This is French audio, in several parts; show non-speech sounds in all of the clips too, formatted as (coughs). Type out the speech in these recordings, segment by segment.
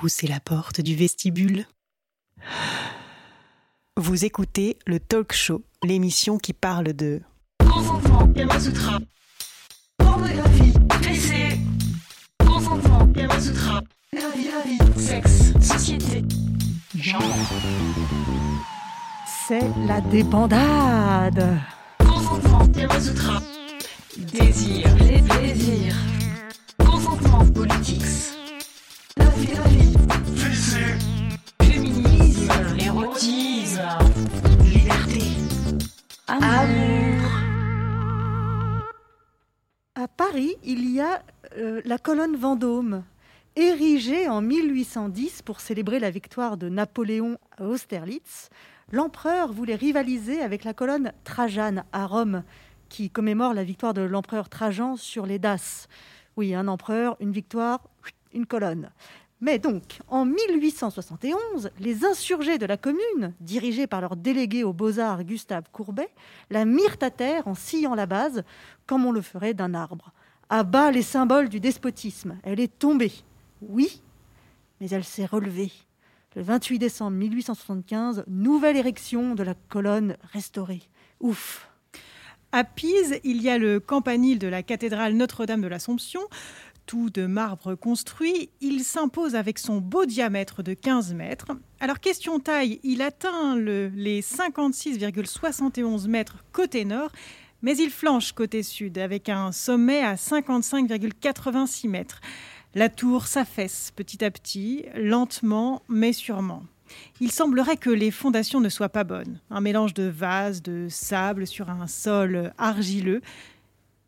pousser la porte du vestibule. Vous écoutez le Talk Show, l'émission qui parle de Consentement, Kamasutra. Pornographie, PC. Consentement, Kamasutra. La vie, la vie. Sexe, société, genre. C'est la débandade. Consentement, Kamasutra. Désir, les désirs. Consentement, politics. Féminisme. À Paris, il y a euh, la colonne Vendôme, érigée en 1810 pour célébrer la victoire de Napoléon à Austerlitz. L'empereur voulait rivaliser avec la colonne Trajane à Rome, qui commémore la victoire de l'empereur Trajan sur les Daces. Oui, un empereur, une victoire, une colonne. Mais donc, en 1871, les insurgés de la commune, dirigés par leur délégué aux beaux-arts Gustave Courbet, la mirent à terre en sciant la base, comme on le ferait d'un arbre. À bas les symboles du despotisme. Elle est tombée, oui, mais elle s'est relevée. Le 28 décembre 1875, nouvelle érection de la colonne restaurée. Ouf À Pise, il y a le campanile de la cathédrale Notre-Dame de l'Assomption. Tout de marbre construit, il s'impose avec son beau diamètre de 15 mètres. Alors, question taille, il atteint le- les 56,71 mètres côté nord, mais il flanche côté sud avec un sommet à 55,86 mètres. La tour s'affaisse petit à petit, lentement mais sûrement. Il semblerait que les fondations ne soient pas bonnes. Un mélange de vase, de sable sur un sol argileux.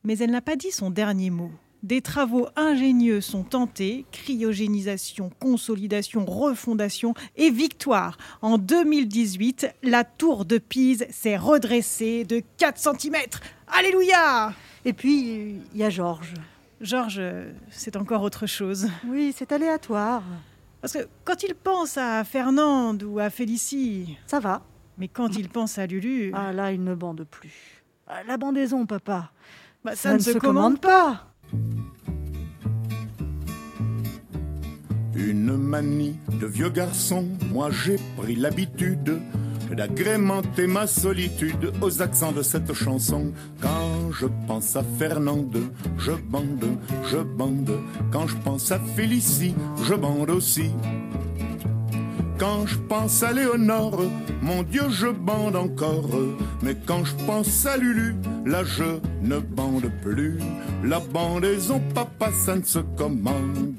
Mais elle n'a pas dit son dernier mot. Des travaux ingénieux sont tentés, cryogénisation, consolidation, refondation et victoire. En 2018, la tour de Pise s'est redressée de 4 cm. Alléluia Et puis, il y a Georges. Georges, c'est encore autre chose. Oui, c'est aléatoire. Parce que quand il pense à Fernande ou à Félicie, Ça va. mais quand il pense à Lulu, Ah là, il ne bande plus. Ah, La bandaison, papa. bah, Ça, ne se commande pas. Une manie de vieux garçon, moi j'ai pris l'habitude d'agrémenter ma solitude aux accents de cette chanson. Quand je pense à Fernande, je bande, je bande. Quand je pense à Félicie, je bande aussi. Quand je pense à Léonore, mon Dieu, je bande encore. Mais quand je pense à Lulu, là je ne bande plus. La bandaison, papa, ça ne se commande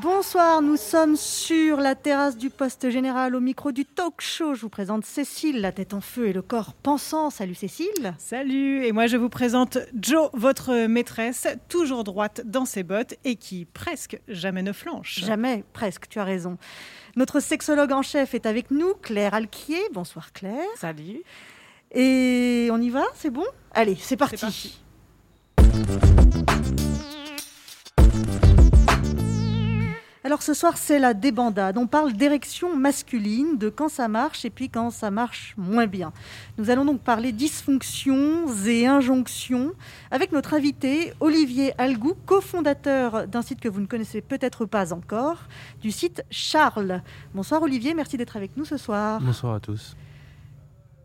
Bonsoir, nous sommes sur la terrasse du poste général au micro du talk show. Je vous présente Cécile, la tête en feu et le corps pensant. Salut Cécile. Salut, et moi je vous présente Jo, votre maîtresse, toujours droite dans ses bottes et qui presque jamais ne flanche. Jamais, presque, tu as raison. Notre sexologue en chef est avec nous, Claire Alquier. Bonsoir Claire. Salut. Et on y va, c'est bon? Allez, c'est parti. parti. Alors ce soir, c'est la débandade. On parle d'érection masculine, de quand ça marche et puis quand ça marche moins bien. Nous allons donc parler dysfonctions et injonctions avec notre invité Olivier Algou, cofondateur d'un site que vous ne connaissez peut-être pas encore, du site Charles. Bonsoir Olivier, merci d'être avec nous ce soir. Bonsoir à tous.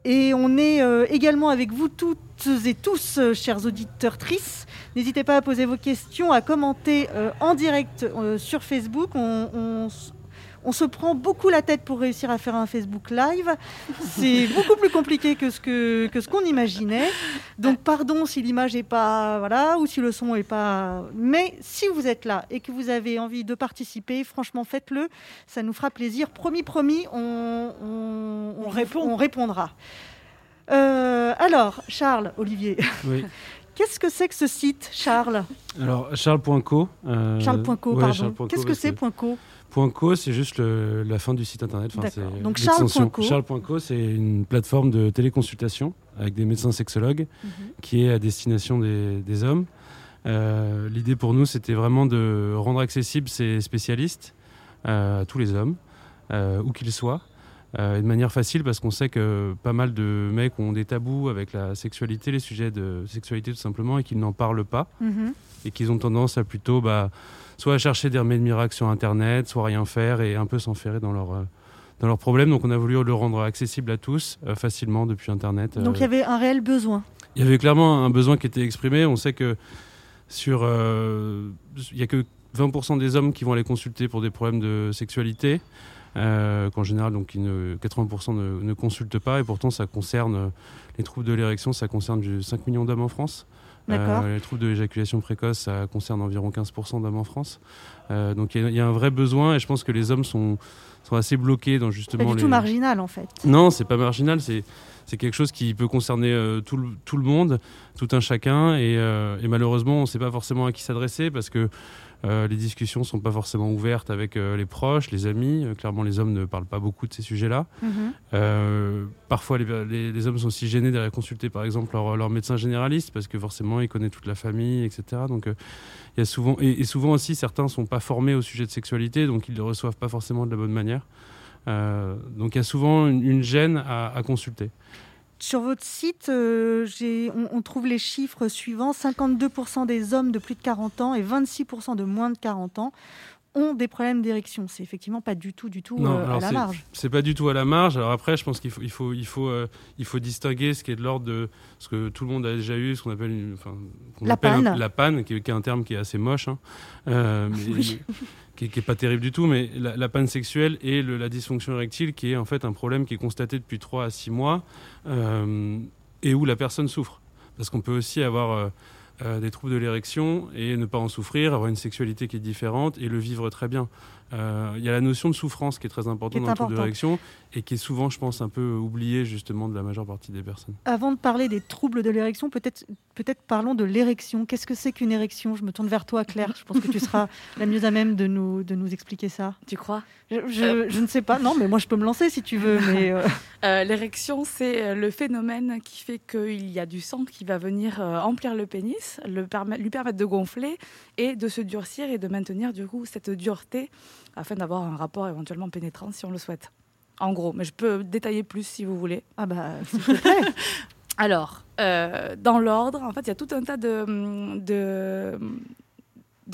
Et on est euh, également avec vous toutes et tous, euh, chers auditeurs tristes. N'hésitez pas à poser vos questions, à commenter euh, en direct sur Facebook. On se prend beaucoup la tête pour réussir à faire un Facebook Live. C'est (laughs) beaucoup plus compliqué que ce que, que ce qu'on imaginait. Donc pardon si l'image est pas voilà ou si le son est pas. Mais si vous êtes là et que vous avez envie de participer, franchement faites-le. Ça nous fera plaisir. Promis, promis, on, on, On répond. On répondra. Euh, alors, Charles, Olivier, Oui. (laughs) qu'est-ce que c'est que ce site, Charles? Alors, charles.co. euh, Charles.co, ouais, pardon. charles.co, Qu'est-ce que c'est, point .co? C'est juste le- la fin du site internet. Enfin, Donc. Charles.co, c'est une plateforme de téléconsultation avec des médecins sexologues Mhm. qui est à destination des, des hommes. Euh, L'idée pour nous, c'était vraiment de rendre accessibles ces spécialistes euh, à tous les hommes, euh, où qu'ils soient. et de manière facile parce qu'on sait que pas mal de mecs ont des tabous avec la sexualité, les sujets de sexualité tout simplement, et qu'ils n'en parlent pas. Mhm. Et qu'ils ont tendance à plutôt bah, soit à chercher des remèdes miracles sur Internet, soit rien faire et un peu s'enferrer dans leur, euh, dans leurs problèmes. Donc on a voulu le rendre accessible à tous euh, facilement depuis Internet. Donc il y avait un réel besoin. Il y avait clairement un besoin qui était exprimé. On sait que sur, euh, il y a que 20% des hommes qui vont aller consulter pour des problèmes de sexualité. Euh, qu'en général, donc, ne, 80% ne, ne, consultent pas, et pourtant ça concerne euh, les troubles de l'érection, ça concerne 5 millions d'hommes en France. Euh, les troubles de l'éjaculation précoce, ça concerne environ 15% d'hommes en France. Euh, donc il y, y, a un vrai besoin, et je pense que les hommes sont, sont assez bloqués dans justement. Pas du les... tout marginal en fait. Non, c'est pas marginal, c'est c'est quelque chose qui peut concerner euh, tout, le, tout, le, monde, tout un chacun, et, et malheureusement, on ne sait pas forcément à qui s'adresser parce que euh, les discussions ne sont pas forcément ouvertes avec euh, les proches, les amis. Euh, clairement, les hommes ne parlent pas beaucoup de ces sujets-là. Mhm. Parfois, les, les, les, hommes sont aussi gênés d'aller consulter, par exemple, leur, leur, médecin généraliste parce que forcément, il connaît toute la famille, etc. Donc, il y a souvent, et, et, souvent aussi, certains ne sont pas formés au sujet de sexualité, donc ils ne le reçoivent pas forcément de la bonne manière. Donc il y a souvent une, une gêne à, à, consulter. Sur votre site, euh, on, on, trouve les chiffres suivants 52% des hommes de plus de 40 ans et 26% de moins de 40 ans ont des problèmes d'érection. C'est effectivement pas du tout, du tout non, euh, à la marge. C'est pas du tout à la marge. Alors après, je pense qu'il faut, il faut, il faut, euh, il faut distinguer ce qui est de l'ordre de ce que tout le monde a déjà eu, ce qu'on appelle, une, enfin, qu la, appelle panne. Un, la panne, qui est, qui est, un terme qui est assez moche, hein, euh, (laughs) oui. Qui, qui est pas terrible du tout. Mais la, panne sexuelle et la dysfonction érectile, qui est en fait un problème qui est constaté depuis 3 à 6 mois euh, et où la personne souffre. Parce qu'on peut aussi avoir euh, des troubles de l'érection et ne pas en souffrir, avoir une sexualité qui est différente et le vivre très bien. Il euh, y a la notion de souffrance qui est très importante est dans le trouble de l'érection et qui est souvent, je pense, un peu oubliée justement de la majeure partie des personnes. Avant de parler des troubles de l'érection, peut-être peut parlons de l'érection. Qu'est-ce que c'est qu'une érection? Je me tourne vers toi, Claire. Je pense que tu seras (laughs) la mieux à même de nous, de nous expliquer ça. Tu crois? Je, je, euh... je, ne sais pas. Non, mais moi, je peux me lancer si tu veux. Mais euh... (laughs) euh, L'érection, c'est le phénomène qui fait qu'il y a du sang qui va venir euh, emplir le pénis, le permet, lui permettre de gonfler et de se durcir et de maintenir du coup cette dureté afin d'avoir un rapport éventuellement pénétrant si on le souhaite. En gros, mais je peux détailler plus si vous voulez. Ah bah, (laughs) Alors, euh, dans l'ordre, en fait, il y a tout un tas de, de,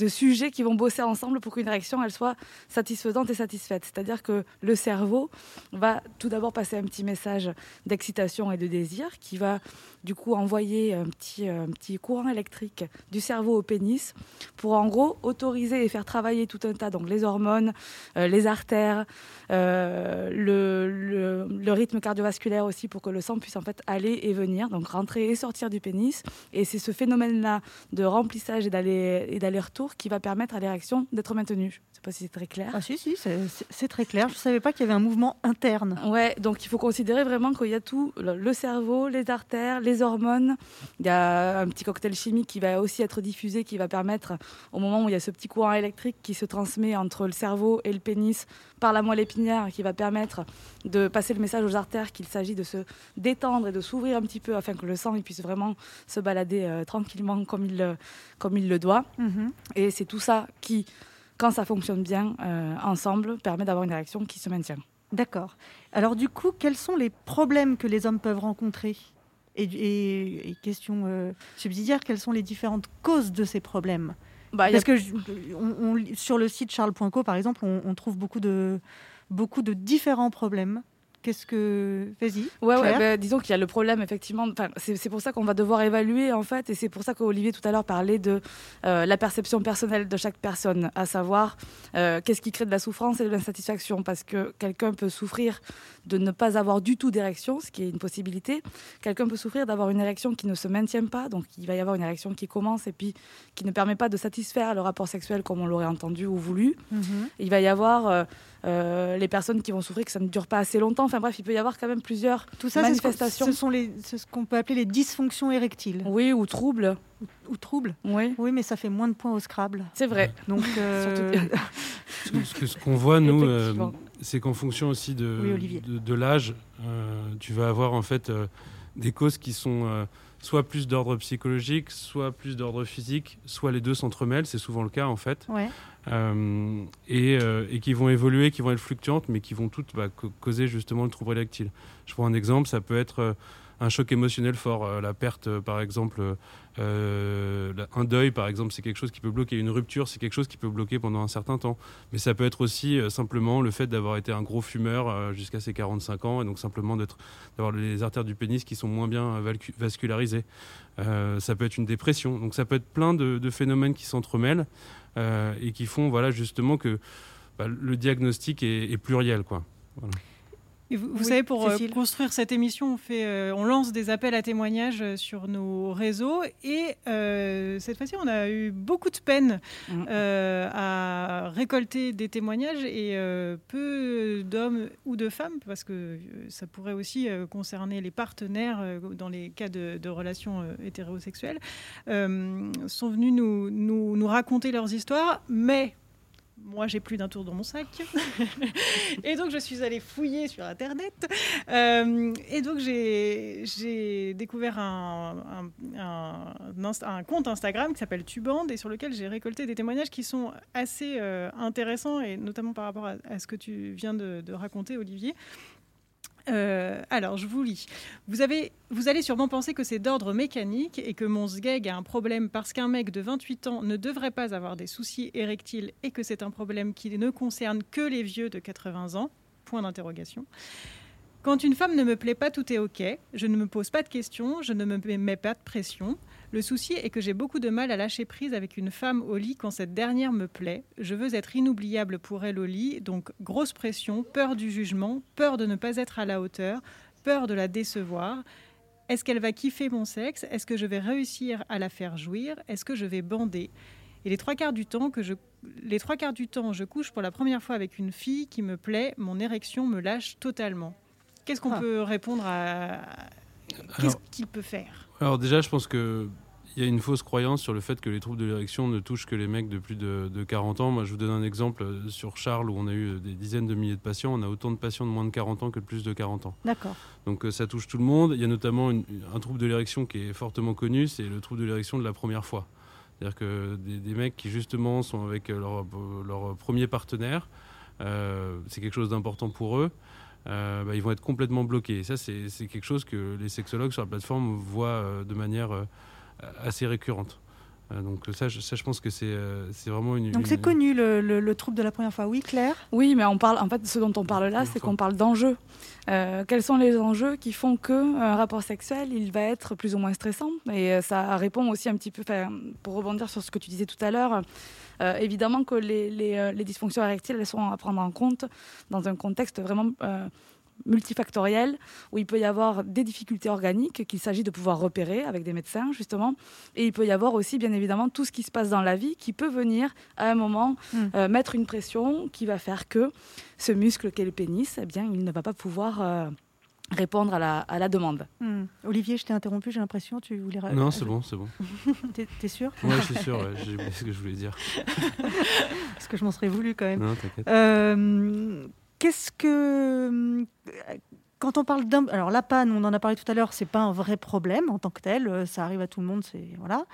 de sujets qui vont bosser ensemble pour qu'une érection elle soit satisfaisante et satisfaite. C'est-à-dire que le cerveau va tout d'abord passer un petit message d'excitation et de désir qui va du coup envoyer un petit, un petit courant électrique du cerveau au pénis pour en gros autoriser et faire travailler tout un tas, donc les hormones, euh, les artères, euh, le, le, le, rythme cardiovasculaire aussi pour que le sang puisse en fait aller et venir, donc rentrer et sortir du pénis. Et c'est ce phénomène-là de remplissage et d'aller-retour qui va permettre à l'érection d'être maintenue. Je ne sais pas si c'est très clair. Ah si, si, c'est très clair. Je ne savais pas qu'il y avait un mouvement interne. Ouais, donc il faut considérer vraiment qu'il y a tout, le, cerveau, les artères, les les hormones. Il y a un petit cocktail chimique qui va aussi être diffusé, qui va permettre, au moment où il y a ce petit courant électrique qui se transmet entre le cerveau et le pénis par la moelle épinière, qui va permettre de passer le message aux artères qu'il s'agit de se détendre et de s'ouvrir un petit peu afin que le sang il puisse vraiment se balader euh, tranquillement comme il, comme il le doit. Mm -hmm. Et c'est tout ça qui, quand ça fonctionne bien euh, ensemble, permet d'avoir une érection qui se maintient. D'accord. Alors du coup, quels sont les problèmes que les hommes peuvent rencontrer? Et, et, et, question euh, subsidiaire, quelles sont les différentes causes de ces problèmes? Bah, Parce a... que je, on, on, sur le site charles.co, par exemple, on, on, trouve beaucoup de, beaucoup de différents problèmes. Qu'est-ce que. Vas-y. Ouais, ouais bah, disons qu'il y a le problème, effectivement. C'est pour ça qu'on va devoir évaluer, en fait, et c'est pour ça qu'Olivier tout à l'heure parlait de euh, la perception personnelle de chaque personne, à savoir euh, qu'est-ce qui crée de la souffrance et de l'insatisfaction. Parce que quelqu'un peut souffrir de ne pas avoir du tout d'érection, ce qui est une possibilité. Quelqu'un peut souffrir d'avoir une érection qui ne se maintient pas, donc il va y avoir une érection qui commence et puis qui ne permet pas de satisfaire le rapport sexuel comme on l'aurait entendu ou voulu. Mm -hmm. Il va y avoir. Euh, euh, les personnes qui vont souffrir que ça ne dure pas assez longtemps. Enfin bref, il peut y avoir quand même plusieurs Tout ça, manifestations. Ce, sont les, ce qu'on peut appeler les dysfonctions érectiles. Oui, ou troubles. Ou, ou troubles. Oui. Oui, mais ça fait moins de points au Scrabble. C'est vrai. Donc, (laughs) euh... (laughs) ce qu'on qu voit nous, euh, c'est qu'en fonction aussi de, oui, de, de l'âge, euh, tu vas avoir en fait euh, des causes qui sont soit plus d'ordre psychologique, soit plus d'ordre physique, soit les deux s'entremêlent, c'est souvent le cas en fait, Ouais. Euh, et, euh, et qui vont évoluer, qui vont être fluctuantes, mais qui vont toutes bah, causer justement le trouble érectile. Je prends un exemple, ça peut être euh, un choc émotionnel fort, euh, la perte euh, par exemple, euh, un deuil par exemple, c'est quelque chose qui peut bloquer, une rupture, c'est quelque chose qui peut bloquer pendant un certain temps. Mais ça peut être aussi simplement le fait d'avoir été un gros fumeur jusqu'à ses 45 ans, et donc simplement d'avoir les artères du pénis qui sont moins bien vascularisées. Ça peut être une dépression. Donc ça peut être plein de, phénomènes qui s'entremêlent et qui font voilà, justement que bah, le diagnostic est, est pluriel. Quoi. Et vous, vous Oui, savez, pour euh, Cécile. construire cette émission, on, fait, euh, on lance des appels à témoignages euh, sur nos réseaux. Et euh, cette fois-ci, on a eu beaucoup de peine euh, à récolter des témoignages et peu d'hommes ou de femmes, parce que ça pourrait aussi concerner les partenaires dans les cas de, de relations hétérosexuelles, sont venus nous, nous, nous raconter leurs histoires. Mais moi, j'ai plus d'un tour dans mon sac. (laughs) et donc, je suis allée fouiller sur Internet. Euh, et donc, j'ai découvert un, un- un- un inst- un compte Instagram qui s'appelle Tuband et sur lequel j'ai récolté des témoignages qui sont assez euh, intéressants, et notamment par rapport à, à ce que tu viens de, de raconter, Olivier. Euh, alors, je vous lis. Vous, avez, vous allez sûrement penser que c'est d'ordre mécanique et que mon sgeg a un problème parce qu'un mec de 28 ans ne devrait pas avoir des soucis érectiles et que c'est un problème qui ne concerne que les vieux de 80 ans. Point d'interrogation. Quand une femme ne me plaît pas, tout est OK. Je ne me pose pas de questions, je ne me mets pas de pression. Le souci est que j'ai beaucoup de mal à lâcher prise avec une femme au lit quand cette dernière me plaît. Je veux être inoubliable pour elle au lit, donc grosse pression, peur du jugement, peur de ne pas être à la hauteur, peur de la décevoir. Est-ce qu'elle va kiffer mon sexe? Est-ce que je vais réussir à la faire jouir? Est-ce que je vais bander? Et les trois quarts du temps que je les trois quarts du temps, je couche pour la première fois avec une fille qui me plaît, mon érection me lâche totalement. Qu'est-ce qu'on Ah. peut répondre à Qu'est-ce qu'il peut faire? Alors déjà, je pense que il y a une fausse croyance sur le fait que les troubles de l'érection ne touchent que les mecs de plus de, de 40 ans. Moi, je vous donne un exemple euh, sur Charles où on a eu euh, des dizaines de milliers de patients. On a autant de patients de moins de 40 ans que de plus de 40 ans. D'accord. Donc euh, ça touche tout le monde. Il y a notamment une- un trouble de l'érection qui est fortement connu, c'est le trouble de l'érection de la première fois. C'est-à-dire que des, des mecs qui justement sont avec leur, leur premier partenaire, euh, c'est quelque chose d'important pour eux, euh, bah, ils vont être complètement bloqués. Et ça, c'est quelque chose que les sexologues sur la plateforme voient euh, de manière assez récurrente. Euh, donc ça je, ça, je pense que c'est euh, c'est vraiment une... Donc c'est connu le, le- le trouble de la première fois. Oui, Claire? Oui, mais on parle, en fait, ce dont on parle là, c'est qu'on parle d'enjeux. Euh, quels sont les enjeux qui font qu'un rapport sexuel, il va être plus ou moins stressant? Et euh, ça répond aussi un petit peu, enfin, pour rebondir sur ce que tu disais tout à l'heure, euh, évidemment que les, les, euh, les dysfonctions érectiles, elles sont à prendre en compte dans un contexte vraiment euh, multifactoriel, où il peut y avoir des difficultés organiques qu'il s'agit de pouvoir repérer avec des médecins, justement. Et il peut y avoir aussi, bien évidemment, tout ce qui se passe dans la vie qui peut venir à un moment Mm. euh, mettre une pression qui va faire que ce muscle qu'est le pénis, eh bien, il ne va pas pouvoir euh, répondre à la, à la demande. Hmm. Olivier, je t'ai interrompu, j'ai l'impression. Tu voulais. Non, c'est bon, c'est bon. (laughs) T'es sûr? Ouais, je suis sûr, ouais, j'ai oublié ce que je voulais dire. (laughs) Parce que je m'en serais voulu quand même. Non, t'inquiète. Euh, Qu'est-ce que. Quand on parle d'un. Alors, la panne, on en a parlé tout à l'heure, c'est pas un vrai problème en tant que tel. euh, Ça arrive à tout le monde, c'est. Voilà.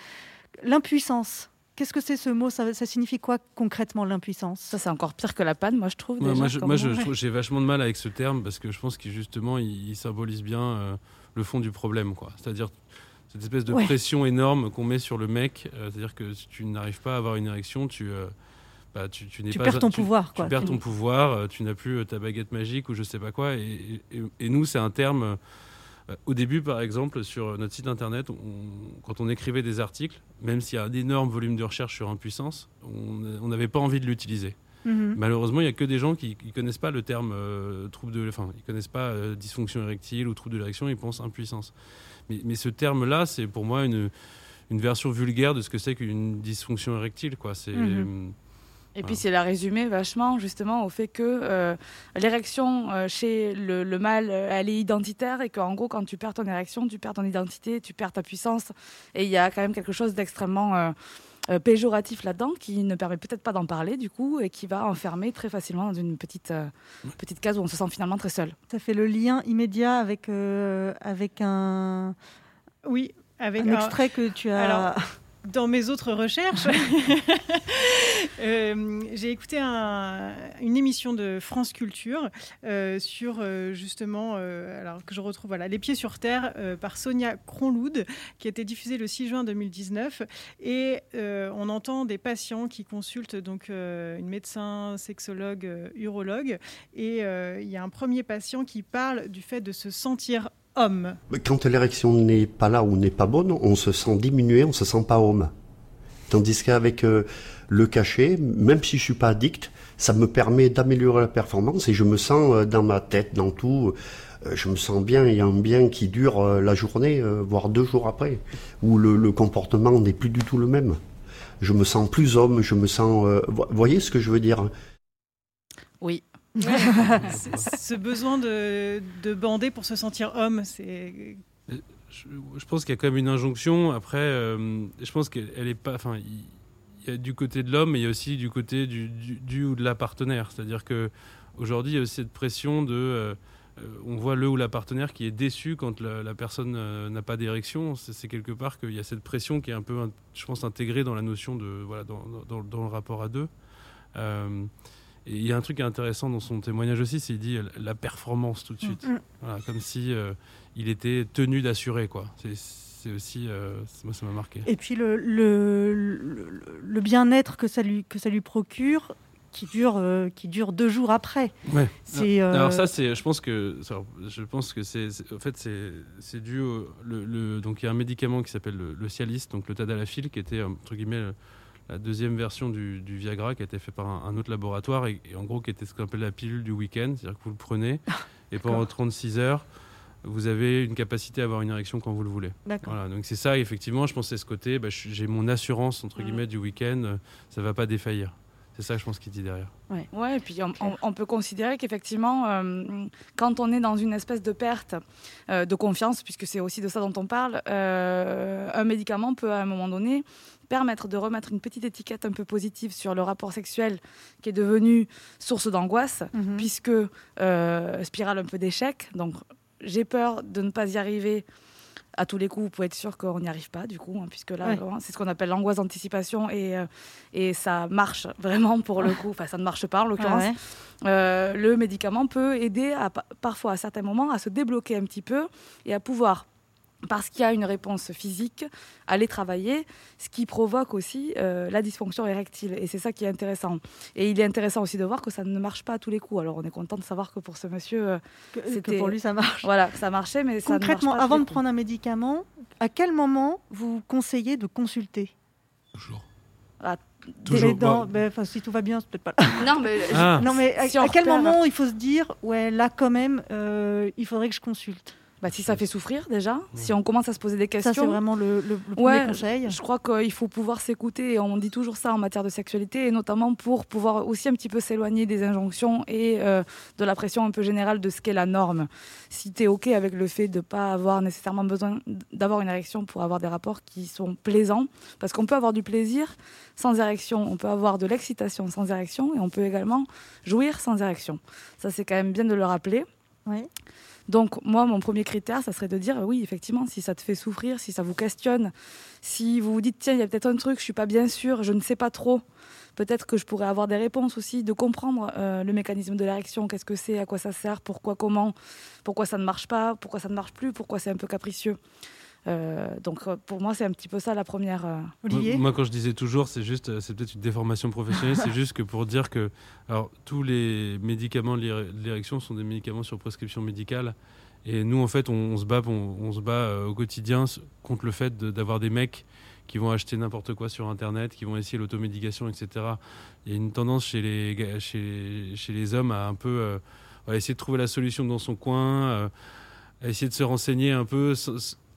L'impuissance. Qu'est-ce que c'est ce mot ça, ça signifie quoi concrètement, l'impuissance? Ça, c'est encore pire que la panne, moi, je trouve. Ouais, déjà, moi, (laughs) j'ai vachement de mal avec ce terme parce que je pense qu'il justement, il, il symbolise bien euh, le fond du problème, quoi. C'est-à-dire cette espèce de Ouais. pression énorme qu'on met sur le mec. euh, C'est-à-dire que si tu n'arrives pas à avoir une érection, tu, euh, bah, tu, tu n'es Tu pas perds ton tu- pouvoir, Tu perds ton pouvoir, euh, tu n'as plus euh, ta baguette magique ou je sais pas quoi. Et, et- et nous, c'est un terme. euh, au début, par exemple, sur notre site internet, on- quand on écrivait des articles, même s'il y a un énorme volume de recherche sur impuissance, on n'avait pas envie de l'utiliser. Mhm. Malheureusement, il n'y a que des gens qui ne connaissent pas le terme euh, trouble de, enfin, ils connaissent pas euh, dysfonction érectile ou trouble de l'érection, ils pensent impuissance. Mais, mais ce terme-là, c'est pour moi une, une version vulgaire de ce que c'est qu'une dysfonction érectile, quoi. C'est Mhm. Et puis c'est la résumé vachement justement au fait que euh, l'érection euh, chez le, le mâle, euh, elle est identitaire et qu'en gros quand tu perds ton érection, tu perds ton identité, tu perds ta puissance. Et il y a quand même quelque chose d'extrêmement euh, euh, péjoratif là-dedans qui ne permet peut-être pas d'en parler du coup et qui va enfermer très facilement dans une petite, euh, petite case où on se sent finalement très seul. Ça fait le lien immédiat avec, euh, avec un. Oui, avec un extrait que tu as. Alors, dans mes autres recherches, (laughs) euh, j'ai écouté une émission de France Culture euh, sur euh, justement, alors que je retrouve voilà, Les Pieds sur Terre par Sonia Cronloud, qui a été diffusée le 6 juin 2019. Et on entend des patients qui consultent donc une médecin, sexologue, urologue. Et il y a un premier patient qui parle du fait de se sentir homme. Quand l'érection n'est pas là ou n'est pas bonne, on se sent diminué, on se sent pas homme. Tandis qu'avec euh, le cachet, même si je suis pas addict, ça me permet d'améliorer la performance et je me sens euh, dans ma tête, dans tout, euh, je me sens bien, il y a un bien qui dure la journée, voire deux jours après, où le, le comportement n'est plus du tout le même. Je me sens plus homme, je me sens... Vous voyez ce que je veux dire Oui, ce besoin de, bander pour se sentir homme, c'est. Je, pense qu'il y a quand même une injonction. Après, euh, je pense qu'elle est pas. Enfin, il y a du côté de l'homme, mais il y a aussi du côté du, ou de la partenaire. C'est-à-dire que aujourd'hui, il y a aussi cette pression de. Euh, euh, on voit le ou la partenaire qui est déçu quand la, personne n'a pas d'érection. C'est quelque part qu'il y a cette pression qui est un peu, je pense, intégrée dans la notion de voilà dans, le rapport à deux. Et il y a un truc intéressant dans son témoignage aussi, c'est qu'il dit la performance tout de suite. Mm. Voilà, comme si euh, il était tenu d'assurer, quoi. C'est aussi, euh, moi ça m'a marqué. Et puis le, le, le, bien-être que ça lui que ça lui procure, qui dure euh, qui dure deux jours après. Ouais. C'est, Alors ça c'est, je pense que je pense que c'est, en fait c'est, c'est dû au, le, donc il y a un médicament qui s'appelle le, Cialis, donc le tadalafil, qui était entre guillemets la deuxième version du, Viagra qui a été fait par un, autre laboratoire et, en gros qui était ce qu'on appelle la pilule du week-end, c'est-à-dire que vous le prenez et pendant 36 heures, vous avez une capacité à avoir une érection quand vous le voulez. Voilà, donc c'est ça, effectivement, je pense c'est ce côté, bah, j'ai mon assurance entre guillemets du week-end, euh, ça va pas défaillir. C'est ça, je pense, qu'il dit derrière. Ouais. ouais et puis on, peut considérer qu'effectivement, euh, quand on est dans une espèce de perte euh, de confiance, puisque c'est aussi de ça dont on parle, un médicament peut à un moment donné permettre de remettre une petite étiquette un peu positive sur le rapport sexuel qui est devenu source d'angoisse, mhm. puisque euh, spirale un peu d'échec. Donc j'ai peur de ne pas y arriver à tous les coups, vous pouvez être sûr qu'on n'y arrive pas, du coup, hein, puisque là, c'est ce qu'on appelle l'angoisse d'anticipation et, euh, et ça marche vraiment pour le coup. Enfin, ça ne marche pas en l'occurrence. Euh, le médicament peut aider à, parfois à certains moments à se débloquer un petit peu et à pouvoir parce qu'il y a une réponse physique, aller travailler, ce qui provoque aussi euh, la dysfonction érectile. Et c'est ça qui est intéressant. Et il est intéressant aussi de voir que ça ne marche pas à tous les coups. Alors on est content de savoir que pour ce monsieur, euh, c'était pour lui ça marche. Voilà, ça marchait, mais ça ne marche pas avant de prendre un médicament, à quel moment vous conseillez de consulter? Toujours. Ah, Toujours. Ben, si tout va bien, c'est peut-être pas. (laughs) non, mais, ah. non, mais à, quel moment il faut se dire, ouais, là quand même, euh, il faudrait que je consulte? Bah, si ça fait souffrir déjà, si on commence à se poser des questions. Ça, c'est vraiment le, le, premier conseil. Je crois qu'il faut pouvoir s'écouter, et on dit toujours ça en matière de sexualité, et notamment pour pouvoir aussi un petit peu s'éloigner des injonctions et euh, de la pression un peu générale de ce qu'est la norme. Si tu es OK avec le fait de ne pas avoir nécessairement besoin d'avoir une érection pour avoir des rapports qui sont plaisants, parce qu'on peut avoir du plaisir sans érection, on peut avoir de l'excitation sans érection, et on peut également jouir sans érection. Ça, c'est quand même bien de le rappeler. Oui. Donc moi, mon premier critère, ça serait de dire oui, effectivement, si ça te fait souffrir, si ça vous questionne, si vous vous dites tiens, il y a peut-être un truc, je suis pas bien sûr, je ne sais pas trop. Peut-être que je pourrais avoir des réponses aussi, de comprendre euh, le mécanisme de l'érection, qu'est-ce que c'est, à quoi ça sert, pourquoi, comment, pourquoi ça ne marche pas, pourquoi ça ne marche plus, pourquoi c'est un peu capricieux. Euh, donc euh, pour moi, c'est un petit peu ça la première. Euh, Olivier moi, quand je disais toujours, c'est juste, c'est peut-être une déformation professionnelle, c'est juste que pour dire que alors, tous les médicaments de l'érection sont des médicaments sur prescription médicale. Et nous, en fait, on, se bat, on, se bat au quotidien contre le fait d'avoir des mecs qui vont acheter n'importe quoi sur Internet, qui vont essayer l'automédication, etc. Il y a une tendance chez les, chez, chez les hommes à un peu essayer de trouver la solution dans son coin, à essayer de se renseigner un peu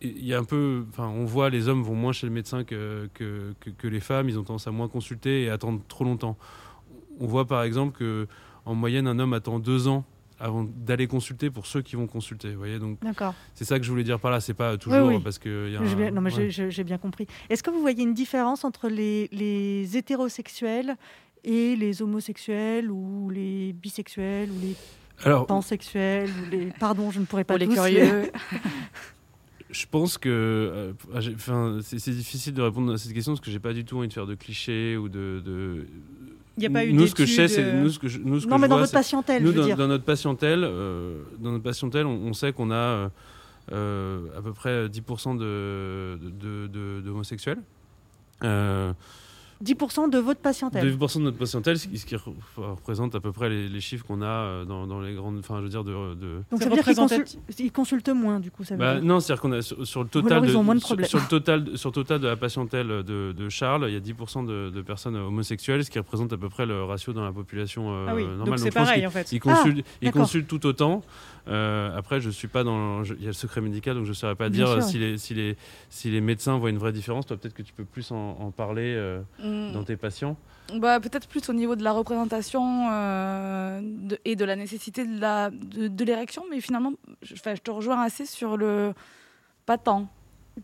il y a un peu, enfin, on voit les hommes vont moins chez le médecin que, que, que, les femmes. Ils ont tendance à moins consulter et attendre trop longtemps. On voit par exemple que en moyenne, un homme attend deux ans avant d'aller consulter pour ceux qui vont consulter. Vous voyez, donc c'est ça que je voulais dire par là. C'est pas toujours parce que. Y a un... Non, mais j'ai bien compris. Est-ce que vous voyez une différence entre les, les hétérosexuels et les homosexuels ou les bisexuels ou les pansexuels ou les pardon, je ne pourrais pas ou les curieux. (laughs) Je pense que euh, ah, c'est difficile de répondre à cette question parce que j'ai pas du tout envie de faire de clichés ou de. de- Il n'y a pas eu nous, ce que je sais, c'est euh, nous ce que je, nous, ce que Non, je mais dans vois, c'est- patientèle, nous, je veux dans, dire. dans notre patientèle, euh, dans notre patientèle, on, on sait qu'on a euh, euh, à peu près 10% de, de, de- d'homosexuels. Euh, 10% de votre patientèle. 2% de notre patientèle, ce qui, représente à peu près les, les chiffres qu'on a euh, dans, dans les grandes. Enfin, je veux dire, de. de- Donc C'est ça veut dire qu'ils consultent, ils consultent moins, du coup, ça veut Bah, dire. non, c'est-à-dire qu'on a sur, sur le total alors ils de, ont moins de sur, problèmes. sur le total sur le total de la patientèle de, de Charles, il y a 10% de, de personnes homosexuelles, ce qui représente à peu près le ratio dans la population euh, Ah oui, normale. donc c'est pareil en fait. Ils consultent, Ah, ils consultent tout autant. Euh, après, je suis pas dans. Il y a le secret médical, donc je ne saurais pas Bien dire euh, si les, si, les, si les médecins voient une vraie différence. Toi, peut-être que tu peux plus en, en parler euh, Mm. dans tes patients. Bah, peut-être plus au niveau de la représentation euh, de- et de la nécessité de la- de, de l'érection, mais finalement, je, te rejoins assez sur le pas tant.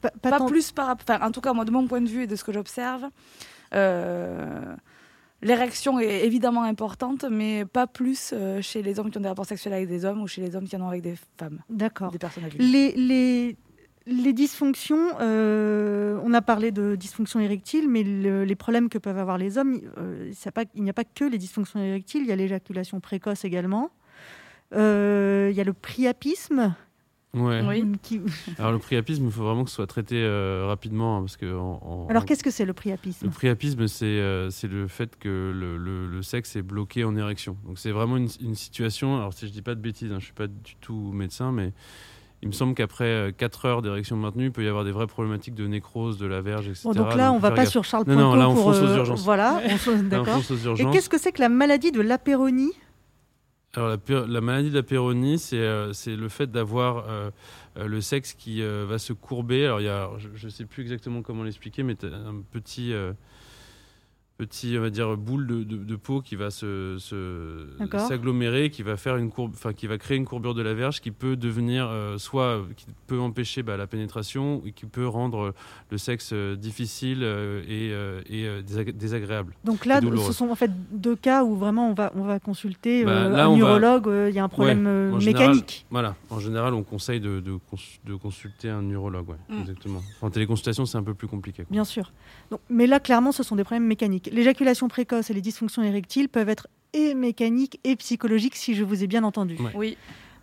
Pas, pas Pas tant- plus par en tout cas, moi, de mon point de vue et de ce que j'observe, euh, l'érection est évidemment importante, mais pas plus euh, chez les hommes qui ont des rapports sexuels avec des hommes ou chez les hommes qui en ont avec des femmes, D'accord. des personnes adultes. Les, les, les dysfonctions, euh, on a parlé de dysfonction érectile, mais le- les problèmes que peuvent avoir les hommes, euh, pas- il n'y a pas que les dysfonctions érectiles, il y a l'éjaculation précoce également. Il y a le priapisme. Ouais. Oui. qui- Alors, le priapisme, il faut vraiment que ce soit traité euh, rapidement. hein, parce que en- en- Alors en- qu'est-ce que c'est le priapisme? Le priapisme, c'est euh, c'est le fait que le, le- le sexe est bloqué en érection. Donc c'est vraiment une, une situation, alors si je dis pas de bêtises, hein, je suis pas du tout médecin, mais il me semble qu'après 4 heures d'érection maintenue, il peut y avoir des vraies problématiques de nécrose de la verge, etc. Bon, Donc là, on va faire pas gaffe. sur Charles Non, non, là, on fonce aux euh, urgences. Voilà, on (laughs) fonce- Là, on d'accord. fonce aux Et urgences. qu'est-ce que c'est que la maladie de l'apéronie? Alors la, maladie de la péronie, c'est euh, le fait d'avoir euh, euh, le sexe qui va se courber. Alors il y a, je ne sais plus exactement comment l'expliquer, mais un petit, petit, on va dire, boule de, de- de peau qui va se, s'agglomérer, qui va faire une courbe, enfin qui va créer une courbure de la verge, qui peut devenir euh, soit, euh, qui peut empêcher bah, la pénétration, et qui peut rendre le sexe euh, difficile euh, et, euh, et, euh, désag- désagréable. Donc là, ce sont en fait deux cas où vraiment on va, on va consulter Bah, euh, là, un va- neurologue, euh, il y a un problème euh, général, mécanique. Voilà, en général, on conseille de, de, cons- de consulter un neurologue, ouais, Mm. exactement. En téléconsultation, c'est un peu plus compliqué. quoi. Bien sûr. Donc, mais là, clairement, ce sont des problèmes mécaniques. L'éjaculation précoce et les dysfonctions érectiles peuvent être et mécaniques et psychologiques, si je vous ai bien entendu. Ouais. Oui.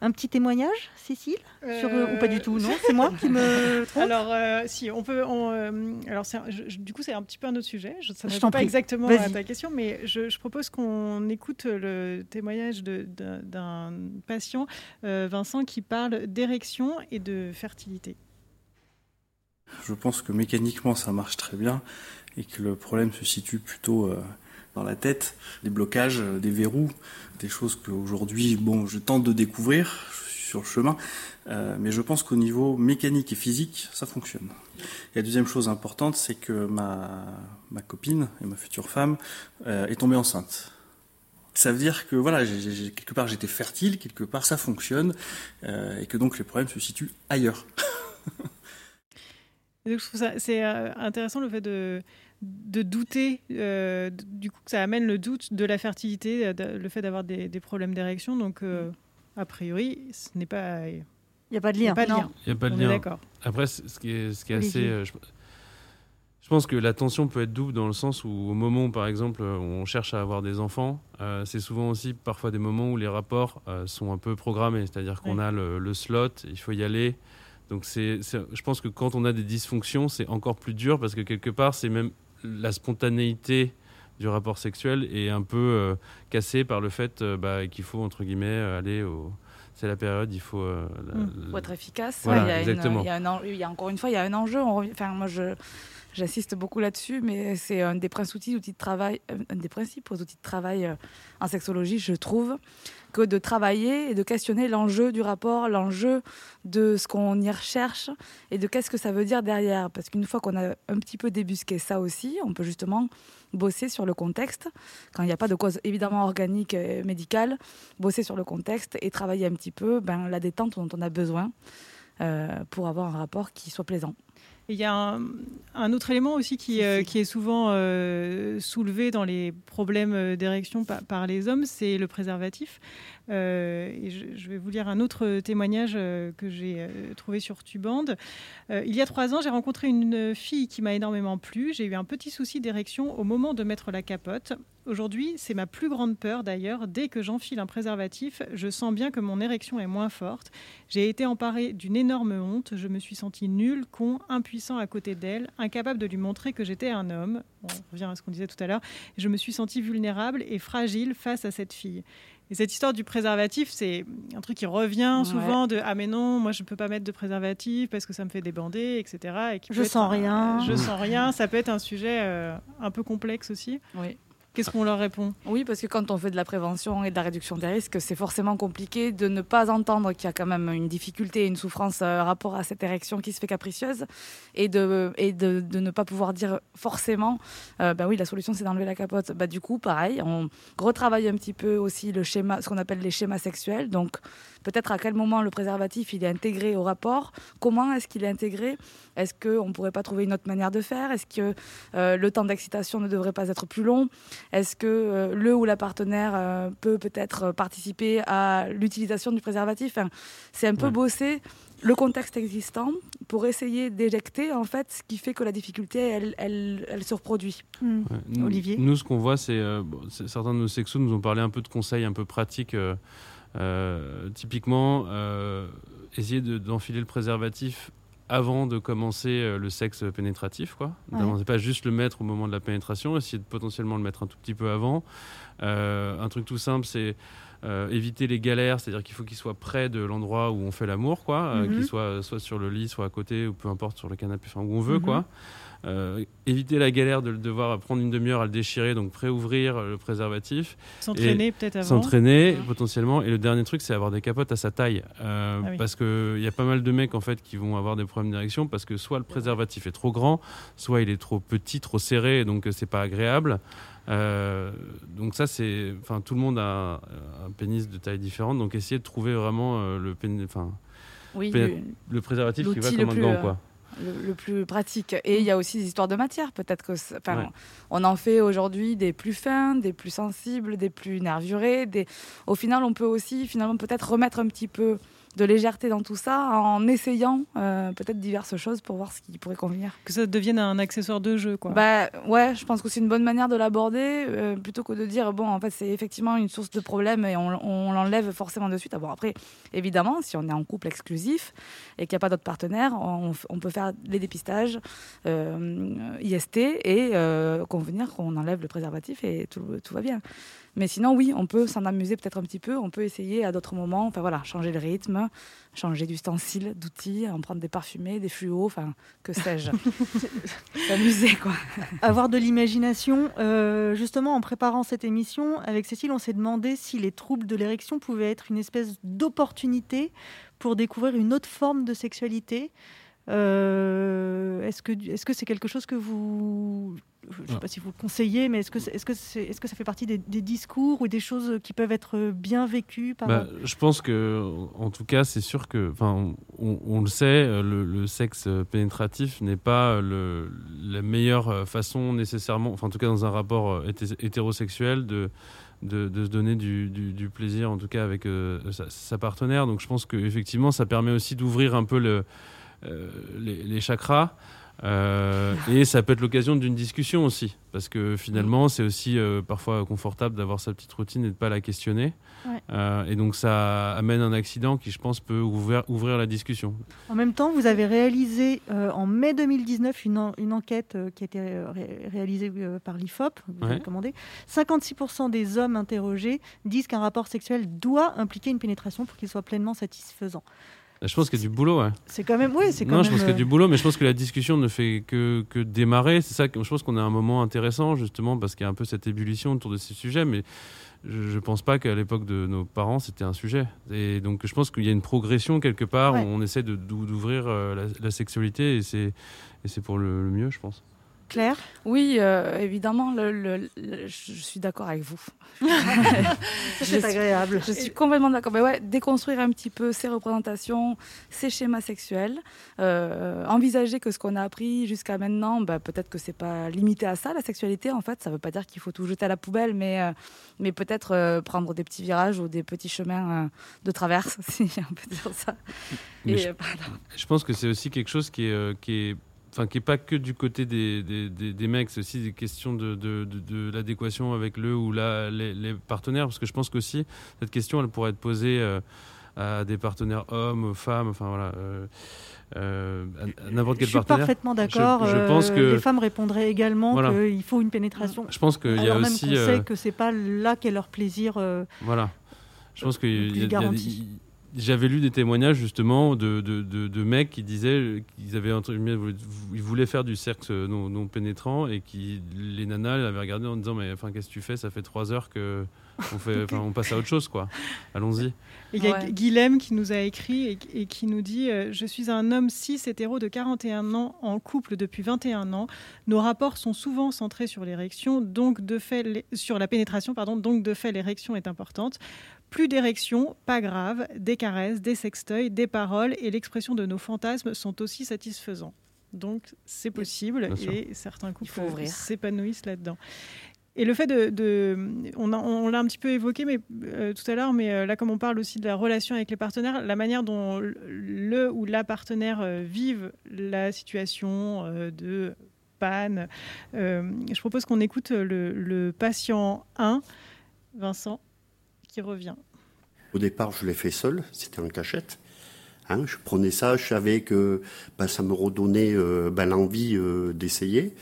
Un petit témoignage, Cécile? Sur, Euh, Ou pas du tout, non? C'est moi qui me (laughs) trompe? Alors, euh, si, on peut. on, euh, alors, c'est un- je- du coup, c'est un petit peu un autre sujet. Je, ça ne t'en pas prie. exactement à ta question, mais je, je propose qu'on écoute le témoignage de- d'un d'un patient, euh, Vincent, qui parle d'érection et de fertilité. Je pense que mécaniquement ça marche très bien et que le problème se situe plutôt euh, dans la tête, des blocages, euh, des verrous, des choses qu'aujourd'hui, bon, je tente de découvrir, sur le chemin, euh, mais je pense qu'au niveau mécanique et physique, ça fonctionne. Et la deuxième chose importante, c'est que ma, ma copine et ma future femme euh, est tombée enceinte. Ça veut dire que voilà, j'ai- j'ai- quelque part j'étais fertile, quelque part ça fonctionne, euh, et que donc les problèmes se situent ailleurs. (laughs) Et donc, je trouve ça c'est euh, intéressant le fait de, de douter, euh, du coup, que ça amène le doute de la fertilité, euh, de- le fait d'avoir des, des problèmes d'érection. Donc, euh, a priori, ce n'est pas. Il n'y a pas de n'y lien. a pas de Non. lien. Il n'y a pas de On est lien. d'accord. Après, ce qui est, ce qui est assez. Euh, je, je pense que la tension peut être double dans le sens où, au moment où, par exemple, on cherche à avoir des enfants, euh, c'est souvent aussi parfois des moments où les rapports euh, sont un peu programmés. C'est-à-dire qu'on a le, le slot, il faut y aller. Donc, c'est, je pense que quand on a des dysfonctions, c'est encore plus dur parce que quelque part, c'est même la spontanéité du rapport sexuel est un peu euh, cassée par le fait euh, bah, qu'il faut, entre guillemets, euh, aller au. C'est la période, il faut. euh, la- la- Pour être efficace, Voilà, il, y a une- exactement. il y a un en- il y a encore une fois, il y a un enjeu. on Enfin, moi, je, j'insiste beaucoup là-dessus, mais c'est un des principes outils, outils de travail, un des principaux outils de travail en sexologie, je trouve, que de travailler et de questionner l'enjeu du rapport, l'enjeu de ce qu'on y recherche et de qu'est-ce que ça veut dire derrière. Parce qu'une fois qu'on a un petit peu débusqué ça aussi, on peut justement bosser sur le contexte, quand il n'y a pas de cause évidemment organique et médicale, bosser sur le contexte et travailler un petit peu ben, la détente dont on a besoin euh, pour avoir un rapport qui soit plaisant. Il y a un, un autre élément aussi qui, euh, qui est souvent euh, soulevé dans les problèmes d'érection par, par les hommes, c'est le préservatif. Et je, vais vous lire un autre témoignage que j'ai trouvé sur Tuband. il y a trois ans, j'ai rencontré une fille qui m'a énormément plu. J'ai eu un petit souci d'érection au moment de mettre la capote. Aujourd'hui, c'est ma plus grande peur d'ailleurs. Dès que j'enfile un préservatif, je sens bien que mon érection est moins forte. J'ai été emparée d'une énorme honte. Je me suis sentie nulle, con, impuissant à côté d'elle, incapable de lui montrer que j'étais un homme. on revient à ce qu'on disait tout à l'heure. Je me suis sentie vulnérable et fragile face à cette fille. Et cette histoire du préservatif, c'est un truc qui revient souvent de ah mais non, moi je ne peux pas mettre de préservatif parce que ça me fait débander, etc. Et je sens rien. je sens rien. Ça peut être un sujet euh, un peu complexe aussi. Oui. Qu'est-ce qu'on leur répond? Oui, parce que quand on fait de la prévention et de la réduction des risques, c'est forcément compliqué de ne pas entendre qu'il y a quand même une difficulté, une souffrance euh, rapport à cette érection qui se fait capricieuse, et de, et de, ne pas pouvoir dire forcément, euh, bah oui, la solution c'est d'enlever la capote. Bah, du coup, pareil, on retravaille un petit peu aussi le schéma, ce qu'on appelle les schémas sexuels. Donc, peut-être à quel moment le préservatif il est intégré au rapport, comment est-ce qu'il est intégré, est-ce qu'on ne pourrait pas trouver une autre manière de faire, est-ce que euh, le temps d'excitation ne devrait pas être plus long, est-ce que euh, le ou la partenaire euh, peut peut-être participer à l'utilisation du préservatif? C'est un peu bosser le contexte existant pour essayer d'éjecter en fait ce qui fait que la difficulté elle, elle, se reproduit. Hmm. Olivier? Nous ce qu'on voit c'est certains de nos sexos nous ont parlé un peu de conseils un peu pratiques euh, typiquement, euh, essayer d'enfiler le préservatif avant de commencer euh, le sexe pénétratif. Quoi. Ouais. pas juste le mettre au moment de la pénétration, essayer de potentiellement le mettre un tout petit peu avant. un truc tout simple, c'est éviter les galères, c'est-à-dire qu'il faut qu'il soit près de l'endroit où on fait l'amour, quoi, mhm. qu'il soit soit sur le lit, soit à côté, ou peu importe sur le canapé, enfin où on veut, mhm. quoi. Euh, éviter la galère de devoir prendre une demi-heure à le déchirer, donc préouvrir le préservatif. S'entraîner peut-être avant. S'entraîner potentiellement. Et le dernier truc, c'est avoir des capotes à sa taille. Euh, ah parce qu'il y a pas mal de mecs en fait qui vont avoir des problèmes d'érection parce que soit le préservatif est trop grand, soit il est trop petit, trop serré, donc c'est pas agréable. Euh, donc ça, c'est, enfin, tout le monde a un pénis de taille différente, donc essayer de trouver vraiment le pénis, enfin, le, préservatif qui va comme un gant, quoi le, plus pratique. Et il y a aussi des histoires de matière. Peut-être que, on en fait aujourd'hui des plus fins, des plus sensibles, des plus nervurés. Des... Au final, on peut aussi finalement peut-être remettre un petit peu de légèreté dans tout ça en essayant euh, peut-être diverses choses pour voir ce qui pourrait convenir. Que ça devienne un accessoire de jeu, quoi. Bah ouais, je pense que c'est une bonne manière de l'aborder euh, plutôt que de dire bon, en fait, c'est effectivement une source de problème et on, l'enlève forcément de suite. Ah, bon, après, évidemment, si on est en couple exclusif et qu'il n'y a pas d'autres partenaires, on, peut faire les dépistages euh, IST et convenir qu'on enlève le préservatif et tout, tout va bien. Mais sinon, oui, on peut s'en amuser peut-être un petit peu. On peut essayer à d'autres moments, enfin voilà, changer le rythme, changer d'ustensile, d'outils, en prendre des parfumés, des fluos, enfin, que sais-je. (laughs) S'amuser, quoi. Avoir de l'imagination. Euh, justement, en préparant cette émission, avec Cécile, on s'est demandé si les troubles de l'érection pouvaient être une espèce d'opportunité pour découvrir une autre forme de sexualité. Euh, est-ce que est-ce que c'est quelque chose que vous je ne sais pas si vous le conseillez, mais est-ce que, est-ce que, c'est, est-ce que ça fait partie des, discours ou des choses qui peuvent être bien vécues par... Bah, je pense que, en tout cas, c'est sûr que, enfin, on, le sait, le, sexe pénétratif n'est pas le, la meilleure façon nécessairement, enfin, en tout cas, dans un rapport hétérosexuel, de, de, de se donner du, du, plaisir, en tout cas, avec euh, sa, partenaire. Donc, je pense qu'effectivement, ça permet aussi d'ouvrir un peu le, euh, les, les, chakras. Euh, et ça peut être l'occasion d'une discussion aussi, parce que finalement, c'est aussi euh, parfois confortable d'avoir sa petite routine et de ne pas la questionner. Euh, et donc, ça amène un accident qui, je pense, peut ouvrir, ouvrir la discussion. En même temps, vous avez réalisé en mai 2019 une, une enquête qui a été réalisée par l'IFOP, vous avez commandé. 56% des hommes interrogés disent qu'un rapport sexuel doit impliquer une pénétration pour qu'il soit pleinement satisfaisant. Je pense qu'il y a du boulot, ouais. C'est quand même, oui, c'est quand non, même. je pense qu'il y a du boulot, mais je pense que la discussion ne fait que, que démarrer. C'est ça que je pense qu'on a un moment intéressant, justement, parce qu'il y a un peu cette ébullition autour de ces sujets, mais je ne pense pas qu'à l'époque de nos parents, c'était un sujet. Et donc, je pense qu'il y a une progression quelque part où on essaie d'ouvrir euh, la, sexualité et c'est pour le, le mieux, je pense. Claire Oui, euh, évidemment, le, je suis d'accord avec vous. (laughs) C'est agréable. Je suis complètement d'accord. Mais ouais, déconstruire un petit peu ces représentations, ces schémas sexuels, euh, envisager que ce qu'on a appris jusqu'à maintenant, bah, peut-être que c'est pas limité à ça, la sexualité, en fait. Ça veut pas dire qu'il faut tout jeter à la poubelle, mais, euh, mais peut-être prendre des petits virages ou des petits chemins de traverse, (laughs) si on peut dire ça. Et, je, je, pense que c'est aussi quelque chose qui est, qui est enfin qui est pas que du côté des, des, des, mecs, c'est aussi des questions de, de, de, l'adéquation avec le ou la, les, partenaires, parce que je pense qu'aussi cette question, elle pourrait être posée euh, à des partenaires hommes, femmes, enfin voilà. Euh, euh, n'importe quel je suis parfaitement d'accord. Je, pense que les femmes répondraient également qu'il faut une pénétration. Je pense qu'il y a aussi. Même sait que c'est pas là qu'est leur plaisir. voilà. Je pense qu'il y, a, j'avais lu des témoignages justement de, de, de, mecs qui disaient qu'ils avaient ils voulaient faire du sexe non, non, pénétrant et qui les nanas avaient regardé en disant mais enfin qu'est-ce que tu fais? Ça fait trois heures que on fait on passe à autre chose quoi allons-y il y a Guilhem qui nous a écrit et, qui nous dit euh, Je suis un homme cis hétéro de 41 ans en couple depuis 21 ans. Nos rapports sont souvent centrés sur l'érection, donc de fait, sur la pénétration, pardon, donc de fait, l'érection est importante. Plus d'érection, pas grave, des caresses, des sextoys, des paroles et l'expression de nos fantasmes sont aussi satisfaisants. Donc c'est possible et certains couples s'épanouissent là-dedans. Et le fait de, on, l'a un petit peu évoqué mais, euh, tout à l'heure, mais euh, là comme on parle aussi de la relation avec les partenaires, la manière dont le ou la partenaire euh, vive la situation de panne. je propose qu'on écoute le, le patient 1, Vincent revient. Au départ, je l'ai fait seul, c'était en cachette. Hein, je prenais ça, je savais que ben, ça me redonnait euh, ben, l'envie euh, d'essayer.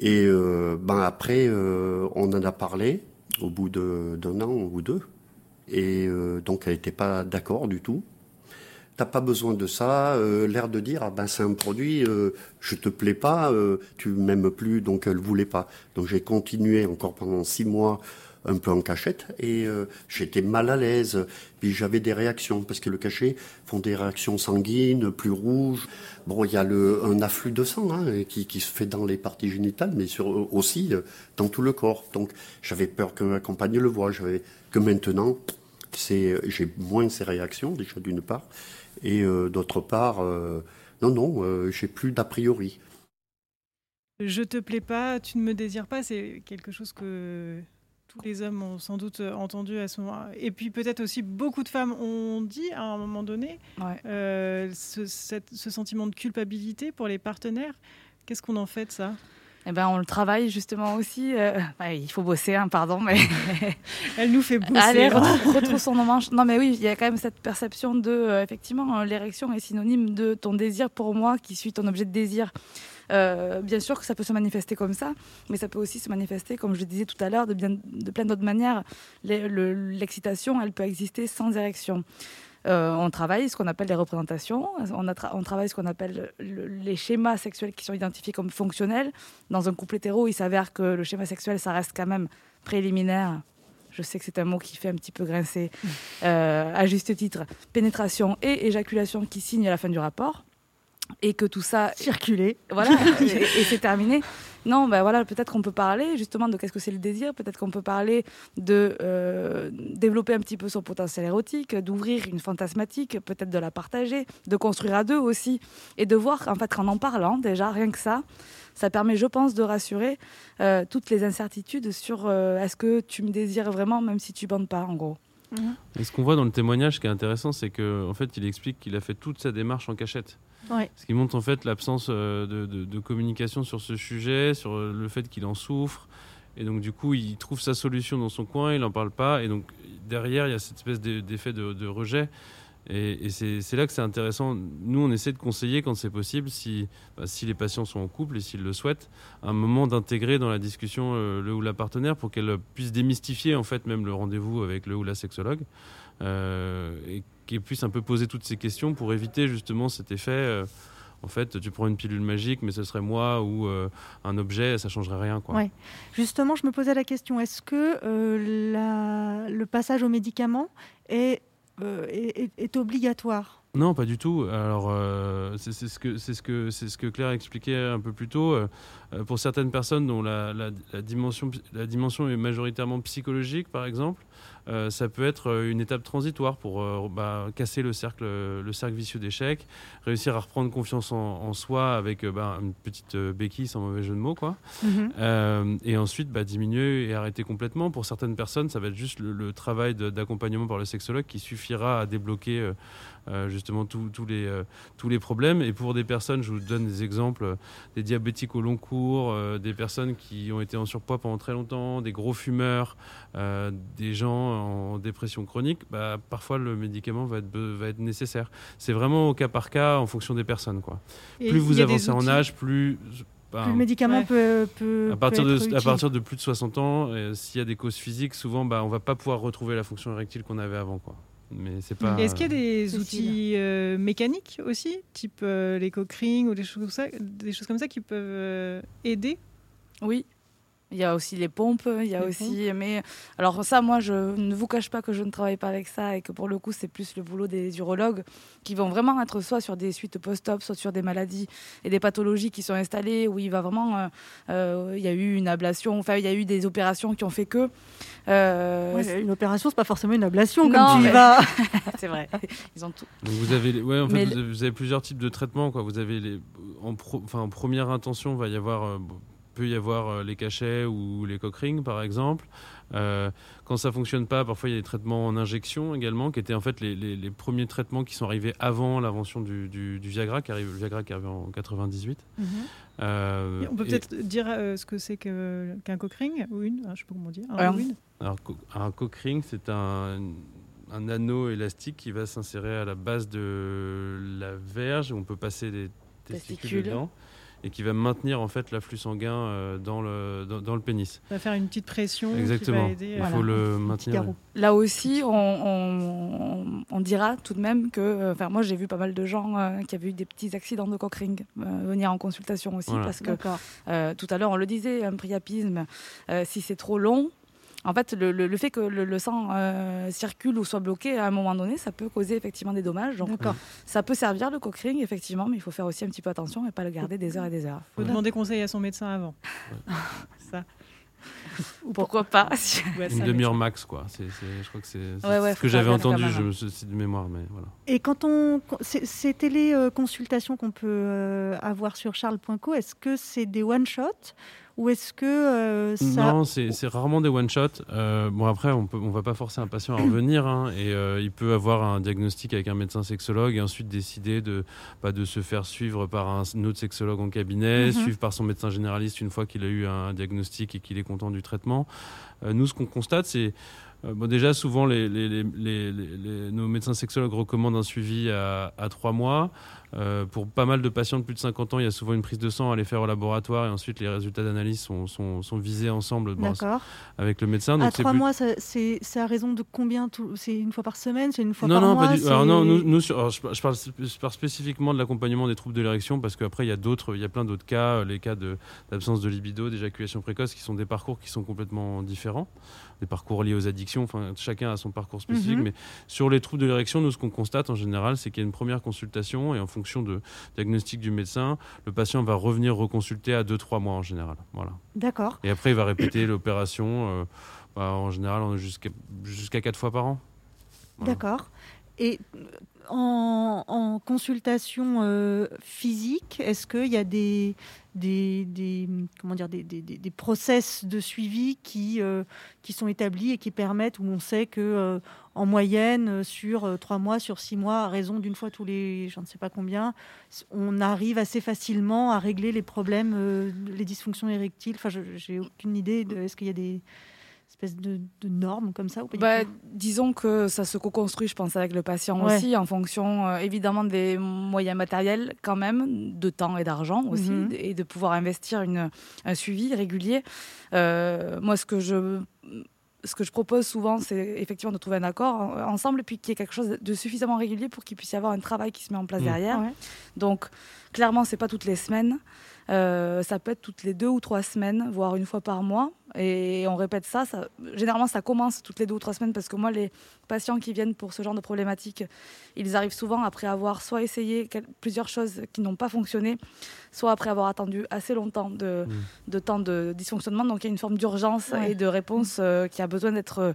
Et euh, ben, après, on en a parlé au bout d'un an ou deux. Et donc, elle n'était pas d'accord du tout. T'as pas besoin de ça, l'air de dire ah ben c'est un produit, je te plais pas, tu m'aimes plus, donc elle voulait pas. Donc j'ai continué encore pendant six mois un peu en cachette et euh, j'étais mal à l'aise. Puis j'avais des réactions parce que le cachet font des réactions sanguines, plus rouges. Bon, il y a le, un afflux de sang hein, qui, se fait dans les parties génitales, mais sur, aussi euh, dans tout le corps. Donc j'avais peur que ma compagne le voie. J'avais que maintenant, c'est j'ai moins ces réactions déjà d'une part et euh, d'autre part, non non, j'ai plus d'a priori. Je te plais pas, tu ne me désires pas, c'est quelque chose que les hommes ont sans doute euh, entendu à ce moment. Et puis peut-être aussi beaucoup de femmes ont dit à un moment donné euh, ce, sentiment de culpabilité pour les partenaires. Qu'est-ce qu'on en fait de ça? Eh ben, on le travaille justement aussi. Euh, il faut bosser, hein, pardon, mais (laughs) elle nous fait bosser. Allez, (laughs) retrouve, son manche. Non, mais oui, il y a quand même cette perception de, effectivement, l'érection est synonyme de ton désir pour moi, qui suit ton objet de désir. Euh, bien sûr que ça peut se manifester comme ça, mais ça peut aussi se manifester, comme je le disais tout à l'heure, de, de plein d'autres manières. L'excitation, elle peut exister sans érection. Euh, on travaille ce qu'on appelle les représentations, on, on travaille ce qu'on appelle les schémas sexuels qui sont identifiés comme fonctionnels. Dans un couple hétéro, il s'avère que le schéma sexuel, ça reste quand même préliminaire. Je sais que c'est un mot qui fait un petit peu grincer, euh, à juste titre. Pénétration et éjaculation qui signent à la fin du rapport et que tout ça circuler. Voilà. (laughs) Et, c'est terminé. Non ben voilà peut-être qu'on peut parler justement de qu'est-ce que c'est le désir. Peut-être qu'on peut parler de euh, développer un petit peu son potentiel érotique d'ouvrir une fantasmatique peut-être de la partager de construire à deux aussi. Et de voir en fait qu'en en parlant déjà rien que ça ça permet je pense de rassurer euh, toutes les incertitudes sur euh, est-ce que tu me désires vraiment même si tu bandes pas en gros. Mhm. et ce qu'on voit dans le témoignage, ce qui est intéressant, c'est qu'en en fait, il explique qu'il a fait toute sa démarche en cachette. Ce qui montre en fait l'absence euh, de, communication sur ce sujet, sur euh, le fait qu'il en souffre. Et donc du coup, il trouve sa solution dans son coin, il n'en parle pas. Et donc derrière, il y a cette espèce d'effet de, rejet. Et, c'est là que c'est intéressant. Nous, on essaie de conseiller quand c'est possible, si, bah, si les patients sont en couple et s'ils le souhaitent, un moment d'intégrer dans la discussion euh, le ou la partenaire pour qu'elle puisse démystifier en fait même le rendez-vous avec le ou la sexologue. Et qui puisse un peu poser toutes ces questions pour éviter justement cet effet. Euh, en fait, tu prends une pilule magique, mais ce serait moi ou euh, un objet, ça changerait rien. Quoi. Ouais. Justement, je me posais la question est-ce que euh, la, le passage aux médicaments est, est, est, obligatoire? Non, pas du tout. Alors, euh, c'est ce, que, ce, que, ce que Claire expliquait un peu plus tôt. Euh, pour certaines personnes dont la, la, dimension, la dimension est majoritairement psychologique, par exemple, euh, ça peut être euh, une étape transitoire pour euh, bah, casser le cercle, le cercle vicieux d'échec, réussir à reprendre confiance en, soi avec bah, une petite béquille sans mauvais jeu de mots, quoi. Mhm. et ensuite bah, diminuer et arrêter complètement. Pour certaines personnes, ça va être juste le, travail d'accompagnement par le sexologue qui suffira à débloquer justement tous les, tous les problèmes. Et pour des personnes, je vous donne des exemples, des diabétiques au long cours, des personnes qui ont été en surpoids pendant très longtemps, des gros fumeurs, des gens en dépression chronique, bah, parfois le médicament va être, va être nécessaire. C'est vraiment au cas par cas en fonction des personnes. Quoi. plus vous avancez en âge, plus le médicament peut, à partir de à partir de plus de 60 ans, euh, s'il y a des causes physiques, souvent bah on va pas pouvoir retrouver la fonction érectile qu'on avait avant quoi. Mais c'est pas. Est-ce qu'il y a des outils euh, mécaniques aussi, type euh, les coquerings ou des choses comme ça, des choses comme ça qui peuvent aider? Oui, il y a aussi les pompes, il y a aussi. Mais alors, ça, moi, je ne vous cache pas que je ne travaille pas avec ça et que pour le coup, c'est plus le boulot des urologues qui vont vraiment être soit sur des suites post-op, soit sur des maladies et des pathologies qui sont installées où il va vraiment. Euh, euh, il y a eu une ablation, enfin, il y a eu des opérations qui ont fait que. Euh, une opération, c'est pas forcément une ablation comme tu y vas. (laughs) c'est vrai. (laughs) Ils ont tout. vous avez, ouais, en fait, vous, avez, plusieurs types de traitements. Quoi. Vous avez les, en, enfin, en première intention, il va y avoir peut y avoir euh, les cachets ou les coquerings, par exemple. Euh, quand ça fonctionne pas, parfois il y a des traitements en injection également, qui étaient en fait les, premiers traitements qui sont arrivés avant l'invention du, Viagra, qui arrive, le Viagra qui arrive en 98. Mhm. Euh, on peut peut-être dire ce que c'est qu'un cockring ou une, ah, je sais pas comment dire. Un, Alors, un cockring, c'est un, un, anneau élastique qui va s'insérer à la base de la verge, où on peut passer des testicules dedans et qui va maintenir en fait l'afflux sanguin euh, dans, le, dans, le pénis. Ça va faire une petite pression. Exactement. Qui va aider, Il faut le maintenir. Là aussi, on, on, dira tout de même que, euh, enfin, moi j'ai vu pas mal de gens euh, qui avaient eu des petits accidents de cockring venir en consultation aussi, parce que tout à l'heure on le disait, un priapisme, si c'est trop long, en fait, le, fait que le, sang euh, circule ou soit bloqué à un moment donné, ça peut causer effectivement des dommages. Donc, ça peut servir le cockring, effectivement, mais il faut faire aussi un petit peu attention et pas le garder des heures et des heures. Il faut demander conseil à son médecin avant. ça. Ou pourquoi pas Une demi-heure max, quoi. je crois que c'est ce que j'avais entendu, je me suis de mémoire, mais voilà. Et quand on, ces téléconsultations qu'on peut euh, avoir sur charles.co, est-ce que c'est des one shot ou est-ce que euh, ça... Non, c'est rarement des one-shot. Euh, bon, après, on ne on va pas forcer un patient à revenir. Hein, et euh, il peut avoir un diagnostic avec un médecin sexologue et ensuite décider de, bah, de se faire suivre par un, autre sexologue en cabinet, mhm. suivre par son médecin généraliste une fois qu'il a eu un diagnostic et qu'il est content du traitement. nous, ce qu'on constate, c'est bon, déjà, souvent, les, nos médecins sexologues recommandent un suivi à, trois mois. Euh, pour pas mal de patients de plus de 50 ans, il y a souvent une prise de sang à aller faire au laboratoire et ensuite les résultats d'analyse sont, sont, visés ensemble avec le médecin. Donc à trois mois, c'est à raison de combien C'est une fois par semaine C'est une fois par mois pas du... Alors non, nous, nous je, parle, je, parle, spécifiquement de l'accompagnement des troubles de l'érection parce qu'après, il y a d'autres, il y a plein d'autres cas, les cas d'absence de, de libido, d'éjaculation précoce, qui sont des parcours qui sont complètement différents des parcours liés aux addictions. Enfin, chacun a son parcours spécifique. Mhm. Mais sur les troubles de l'érection, nous, ce qu'on constate en général, c'est qu'il y a une première consultation et en fonction de diagnostic du médecin, le patient va revenir reconsulter à 2-3 mois en général. Voilà. D'accord. Et après, il va répéter (coughs) l'opération euh, bah, en général jusqu'à jusqu'à 4 fois par an. D'accord. Et en, consultation euh, physique, est-ce qu'il y a des, des, comment dire, des, des, process de suivi qui, euh, qui sont établis et qui permettent, où on sait que euh, en moyenne, sur trois mois, sur six mois, à raison d'une fois tous les, je ne sais pas combien, on arrive assez facilement à régler les problèmes, les dysfonctions érectiles. Enfin, j'ai aucune idée de, est-ce qu'il y a des espèce de, normes comme ça ou bah, Disons que ça se co-construit, je pense, avec le patient aussi, en fonction euh, évidemment des moyens matériels quand même, de temps et d'argent aussi, mhm. et de pouvoir investir une, un suivi régulier. Euh, moi, ce que je ce que je propose souvent, c'est effectivement de trouver un accord ensemble, puis qu'il y ait quelque chose de suffisamment régulier pour qu'il puisse y avoir un travail qui se met en place mmh. derrière. Donc, clairement, c'est pas toutes les semaines. Euh, ça peut être toutes les deux ou trois semaines, voire une fois par mois. Et on répète ça, ça. Généralement, ça commence toutes les deux ou trois semaines parce que moi, les patients qui viennent pour ce genre de problématique, ils arrivent souvent après avoir soit essayé plusieurs choses qui n'ont pas fonctionné, soit après avoir attendu assez longtemps de, mmh. temps de dysfonctionnement. Donc il y a une forme d'urgence et de réponse euh, qui a besoin d'être,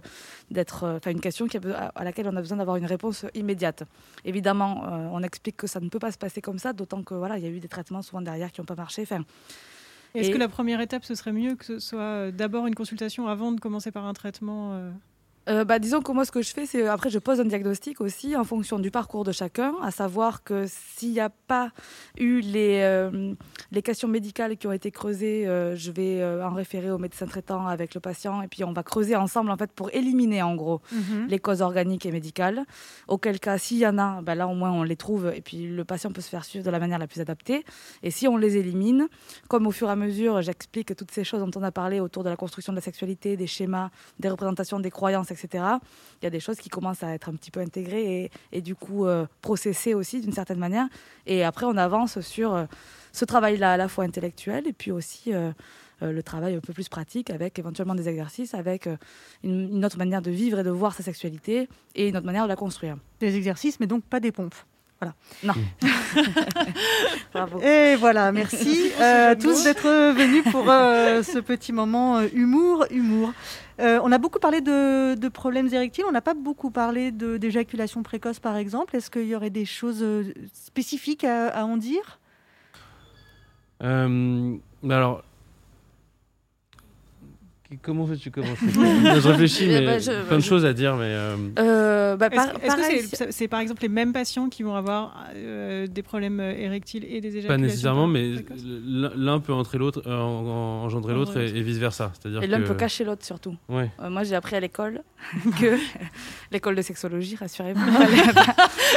d'être, euh, enfin une question qui à laquelle on a besoin d'avoir une réponse immédiate. Évidemment, euh, on explique que ça ne peut pas se passer comme ça, d'autant que voilà, il y a eu des traitements souvent derrière qui n'ont pas marché. Enfin, est-ce que la première étape, ce serait mieux que ce soit d'abord une consultation avant de commencer par un traitement euh, bah, disons que moi, ce que je fais, c'est après, je pose un diagnostic aussi en fonction du parcours de chacun, à savoir que s'il n'y a pas eu les, euh, les questions médicales qui ont été creusées, euh, je vais en référer au médecin traitant avec le patient et puis on va creuser ensemble en fait pour éliminer en gros mhm. les causes organiques et médicales. Auquel cas, s'il y en a, bah, là au moins on les trouve et puis le patient peut se faire suivre de la manière la plus adaptée. Et si on les élimine, comme au fur et à mesure, j'explique toutes ces choses dont on a parlé autour de la construction de la sexualité, des schémas, des représentations, des croyances etc. Il y a des choses qui commencent à être un petit peu intégrées et, du coup euh, processées aussi d'une certaine manière. Et après, on avance sur euh, ce travail-là à la fois intellectuel et puis aussi euh, le travail un peu plus pratique avec éventuellement des exercices, avec une, autre manière de vivre et de voir sa sexualité et une autre manière de la construire. Des exercices, mais donc pas des pompes. Voilà. Non. (laughs) Bravo. Et voilà, merci (laughs) à tous d'être venus pour ce petit moment humour, humour. Euh, on a beaucoup parlé de, problèmes érectiles, on n'a pas beaucoup parlé d'éjaculation précoce par exemple. Est-ce qu'il y aurait des choses euh, spécifiques à, en dire? Euh, Alors, Comment veux-tu commencer (laughs) Je réfléchis, mais bah, plein de choses à dire. Mais euh... euh bah, Est-ce que c'est par exemple les mêmes patients qui vont avoir euh, des problèmes érectiles et des éjaculations Pas nécessairement, mais l'un peut entrer l'autre, engendrer l'autre et, vice versa. C'est-à-dire et l'un peut cacher l'autre surtout. Ouais. moi, j'ai appris à l'école (laughs) que (laughs) l'école de sexologie, rassurez-vous.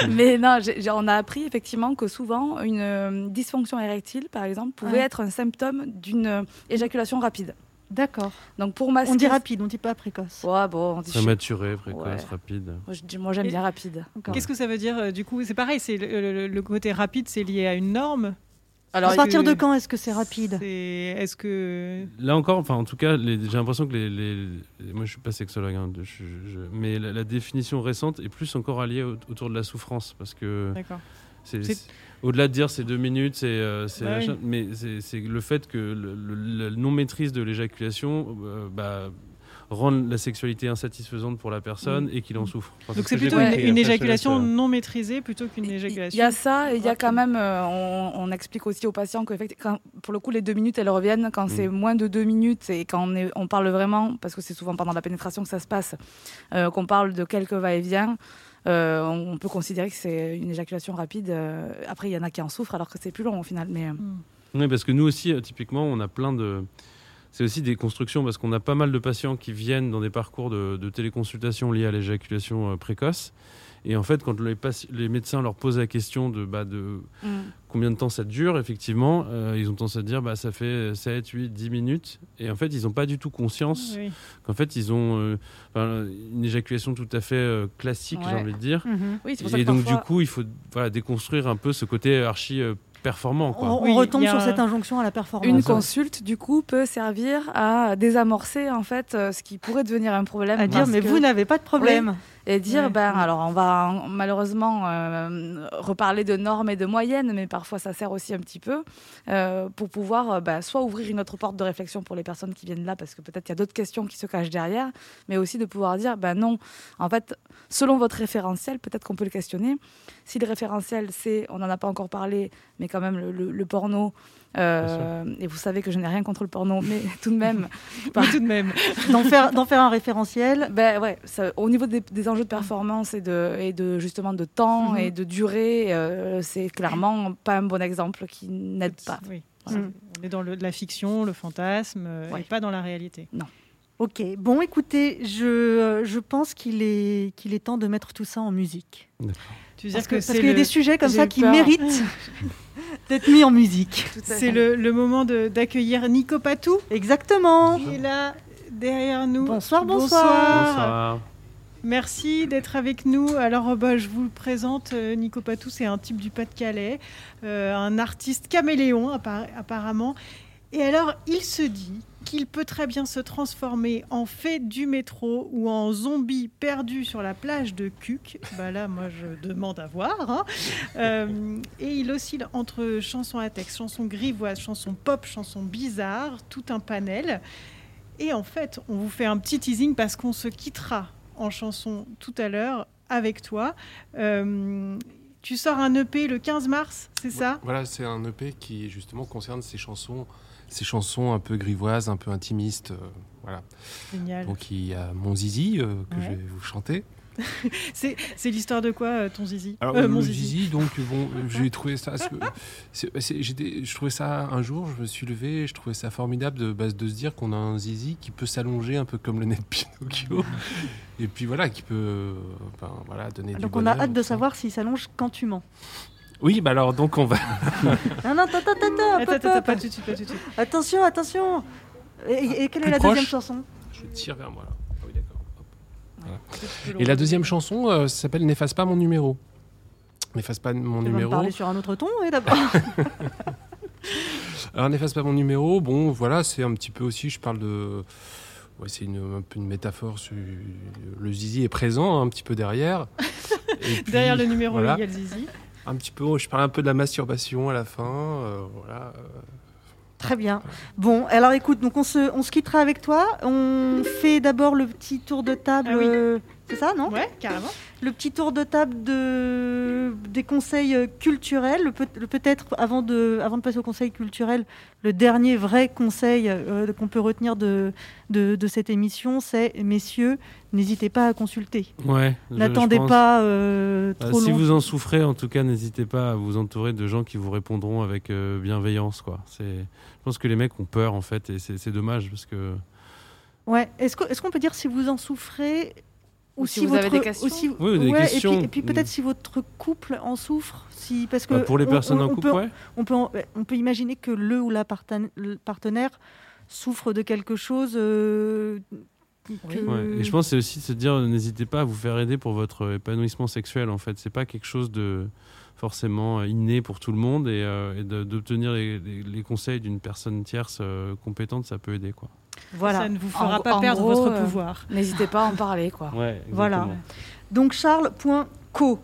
mais non, on a appris effectivement que souvent une dysfonction érectile, par exemple, pouvait être un symptôme d'une éjaculation rapide. D'accord. Donc pour masquer... On dit rapide, on dit pas précoce. Ouais, bon, on dit prématuré, précoce, rapide. Moi, j'aime bien rapide. Qu'est-ce que ça veut dire euh, du coup C'est pareil, c'est le, côté rapide, c'est lié à une norme? Alors, à partir de quand est-ce que c'est rapide? Est-ce que là encore, enfin en tout cas, j'ai l'impression que les, moi je suis pas sexologue, hein, mais la, définition récente est plus encore alliée autour de la souffrance parce que. C'est au-delà de dire c'est deux minutes, c'est, euh, mais c'est le fait que le, non-maîtrise de l'éjaculation euh, bah, rend la sexualité insatisfaisante pour la personne et qu'il en souffre. Donc c'est plutôt une, éjaculation non maîtrisée plutôt qu'une éjaculation. Il y a ça, et il y a quand même, euh, on, explique aussi aux patients que pour le coup les deux minutes elles reviennent quand c'est mm. moins de deux minutes et quand on, est, on parle vraiment, parce que c'est souvent pendant la pénétration que ça se passe, qu'on parle de quelques va-et-vient. Euh, on peut considérer que c'est une éjaculation rapide. Euh, après, il y en a qui en souffrent alors que c'est plus long au final. Mais... Euh. Mm. Oui, parce que nous aussi, typiquement, on a plein de. C'est aussi des constructions parce qu'on a pas mal de patients qui viennent dans des parcours de, de téléconsultation liés à l'éjaculation précoce. Et en fait, quand les, les, médecins leur posent la question de, bah, de mm. combien de temps ça dure, effectivement, euh, ils ont tendance à dire bah, ça fait 7, 8, 10 minutes. Et en fait, ils n'ont pas du tout conscience qu'en fait, ils ont euh, une éjaculation tout à fait euh, classique, j'ai envie de dire. Mm-hmm. et donc, du coup, il faut voilà, déconstruire un peu ce côté archi performant. On, retombe sur cette injonction à la performance. Une consulte, du coup, peut servir à désamorcer en fait ce qui pourrait devenir un problème. À dire, mais vous n'avez pas de problème et dire ben alors on va malheureusement euh, reparler de normes et de moyennes mais parfois ça sert aussi un petit peu euh, pour pouvoir ben, soit ouvrir une autre porte de réflexion pour les personnes qui viennent là parce que peut-être il y a d'autres questions qui se cachent derrière mais aussi de pouvoir dire ben non. En fait selon votre référentiel peut-être qu'on peut le questionner. Si le référentiel c'est on n'en a pas encore parlé mais quand même le porno euh, et vous savez que je n'ai rien contre le porno, mais (laughs) tout de même, (laughs) tout de même, (laughs) d'en faire, d'en faire un référentiel. Ben ouais, au niveau des, enjeux de performance et de, et de justement de temps mhm. et de durée, euh, c'est clairement pas un bon exemple qui n'aide pas. Oui. Mhm. On est dans le, la fiction, le fantasme, euh, et pas dans la réalité. Non. Ok, bon écoutez, je, je pense qu'il est, qu'il est temps de mettre tout ça en musique. Tu parce que, parce qu'il y a des sujets comme ça qui méritent d'être mis en musique. C'est le, le, moment d'accueillir Nico Patou. Exactement. Qui est là derrière nous. Bonsoir, bonsoir. bonsoir. Merci d'être avec nous. Alors, bah, je vous le présente. Euh, Nico Patou, c'est un type du Pas-de-Calais, euh, un artiste caméléon apparemment. Et alors, il se dit qu'il peut très bien se transformer en fée du métro ou en zombie perdu sur la plage de Cuc. Bah là, moi, je demande à voir. hein. Euh, et il oscille entre chansons à texte, chansons grivoises, chansons pop, chansons bizarres, tout un panel. Et en fait, on vous fait un petit teasing parce qu'on se quittera en chanson tout à l'heure avec toi. Euh, tu sors un EP le 15 mars, c'est ça? Voilà, c'est un EP qui justement concerne ces chansons, ces chansons un peu grivoises, un peu intimistes. euh, voilà. Génial. Donc il y a Mon Zizi euh, que Ouais. je vais vous chanter. (laughs) C'est c'est l'histoire de quoi, euh, ton zizi? Alors, Euh, mon zizi, donc bon, (laughs) j'ai trouvé ça. j'étais- je trouvais ça un jour, je me suis levé, je trouvais ça formidable de, bah, de se dire qu'on a un zizi qui peut s'allonger un peu comme le nez de Pinocchio, (laughs) et puis voilà, qui peut, ben, voilà, donner du Donc on a hâte de savoir s'il s'allonge quand tu mens. Oui, bah alors donc on va. (laughs) Non, non, attends, attends, attends, Attends, hop, attends, hop, pas hop. tout de suite, pas tout de suite. Attention, attention. Et, et quelle est la proche. deuxième chanson? Je tire vers moi là. Ah oui, d'accord. Voilà. Et la deuxième chanson euh, s'appelle N'efface pas mon numéro. N'efface pas mon Tu vas me numéro. parler sur un autre ton, et d'abord. (laughs) Alors n'efface pas mon numéro. Bon, voilà, c'est un petit peu aussi, je parle de. Ouais, c'est une, un peu une métaphore. sur- Le zizi est présent un petit peu derrière. Et (laughs) puis, Derrière le numéro, voilà. il y a le zizi. Un petit peu, je parle un peu de la masturbation à la fin. euh, voilà. euh. Très bien. Bon, alors écoute, donc on se, on se quittera avec toi. On fait d'abord le petit tour de table. Ah oui. Euh, C'est ça, non Ouais, carrément. Le petit tour de table de, des conseils euh, culturels. Peut-être, avant de, avant de passer au conseil culturel, le dernier vrai conseil euh, qu'on peut retenir de, de, de cette émission, c'est, messieurs, n'hésitez pas à consulter. Ouais. N'attendez pas euh, Euh, trop si long. vous en souffrez, en tout cas, n'hésitez pas à vous entourer de gens qui vous répondront avec euh, bienveillance. Quoi. C'est, je pense que les mecs ont peur en fait, et c'est, dommage parce que. Ouais. Est-ce qu'on peut dire si vous en souffrez Ou si vous avez des questions. aussi- Oui, ou des ouais, questions. Et puis, et puis peut-être Mm. si votre couple en souffre, si parce que Bah, pour les on- personnes on- en on couple, peut, ouais. on peut en- on peut imaginer que le ou la partenaire souffre de quelque chose. euh, que- Ouais. Et je pense que c'est aussi de se dire n'hésitez pas à vous faire aider pour votre épanouissement sexuel en fait c'est pas quelque chose de forcément euh, inné pour tout le monde et, euh, et d'obtenir les, les- les conseils d'une personne tierce euh, compétente ça peut aider quoi Voilà. Ça ne vous fera En- pas en perdre gros, votre euh, pouvoir. N'hésitez pas à en parler, quoi. ouais Voilà. Donc charles.co.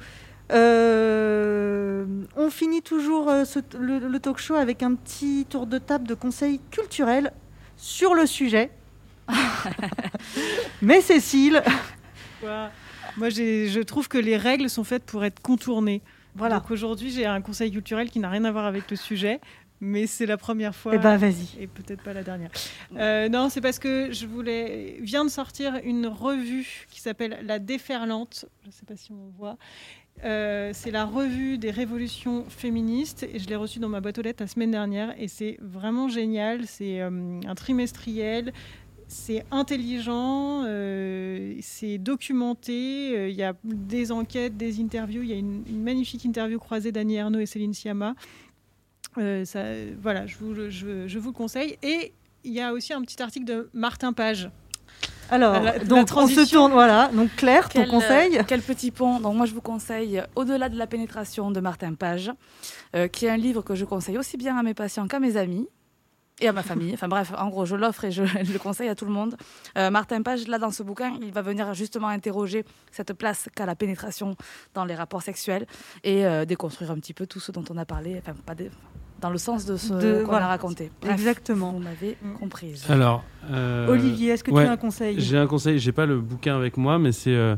Euh, on finit toujours euh, ce- le, le talk show avec un petit tour de table de conseils culturels sur le sujet. (laughs) Mais Cécile, Quoi? Moi, je trouve que les règles sont faites pour être contournées. voilà. Donc aujourd'hui, j'ai un conseil culturel qui n'a rien à voir avec le sujet, mais c'est la première fois. Eh ben vas-y. Et peut-être pas la dernière. Euh, non, c'est parce que je voulais. vient de sortir une revue qui s'appelle La Déferlante. Je ne sais pas si on voit. Euh, c'est la revue des révolutions féministes et je l'ai reçue dans ma boîte aux lettres la semaine dernière et c'est vraiment génial. C'est euh, un trimestriel. C'est intelligent, euh, c'est documenté, il y a des enquêtes, des interviews, il y a une, une magnifique interview croisée d'Annie Ernaux et Céline Sciamma. Euh, ça, voilà, je vous, le- je, je vous le conseille. Et il y a aussi un petit article de Martin Page. Alors, La- la donc on se tourne, voilà. Donc Claire, ton Quel, conseil euh, Quel petit pont. Donc moi, je vous conseille Au-delà de la pénétration de Martin Page, euh, qui est un livre que je conseille aussi bien à mes patients qu'à mes amis et à ma famille. Enfin bref, en gros, je l'offre et je (laughs) le conseille à tout le monde. Euh, Martin Page, là, dans ce bouquin, il va venir justement interroger cette place qu'a la pénétration dans les rapports sexuels et euh, déconstruire un petit peu tout ce dont on a parlé, enfin, pas des- dans le sens de ce De- qu'on voilà. a raconté. Bref, Exactement. Vous m'avez Mm. comprise. alors euh, Olivier, est-ce que ouais, tu as un conseil? j'ai un conseil j'ai pas le bouquin avec moi mais c'est euh,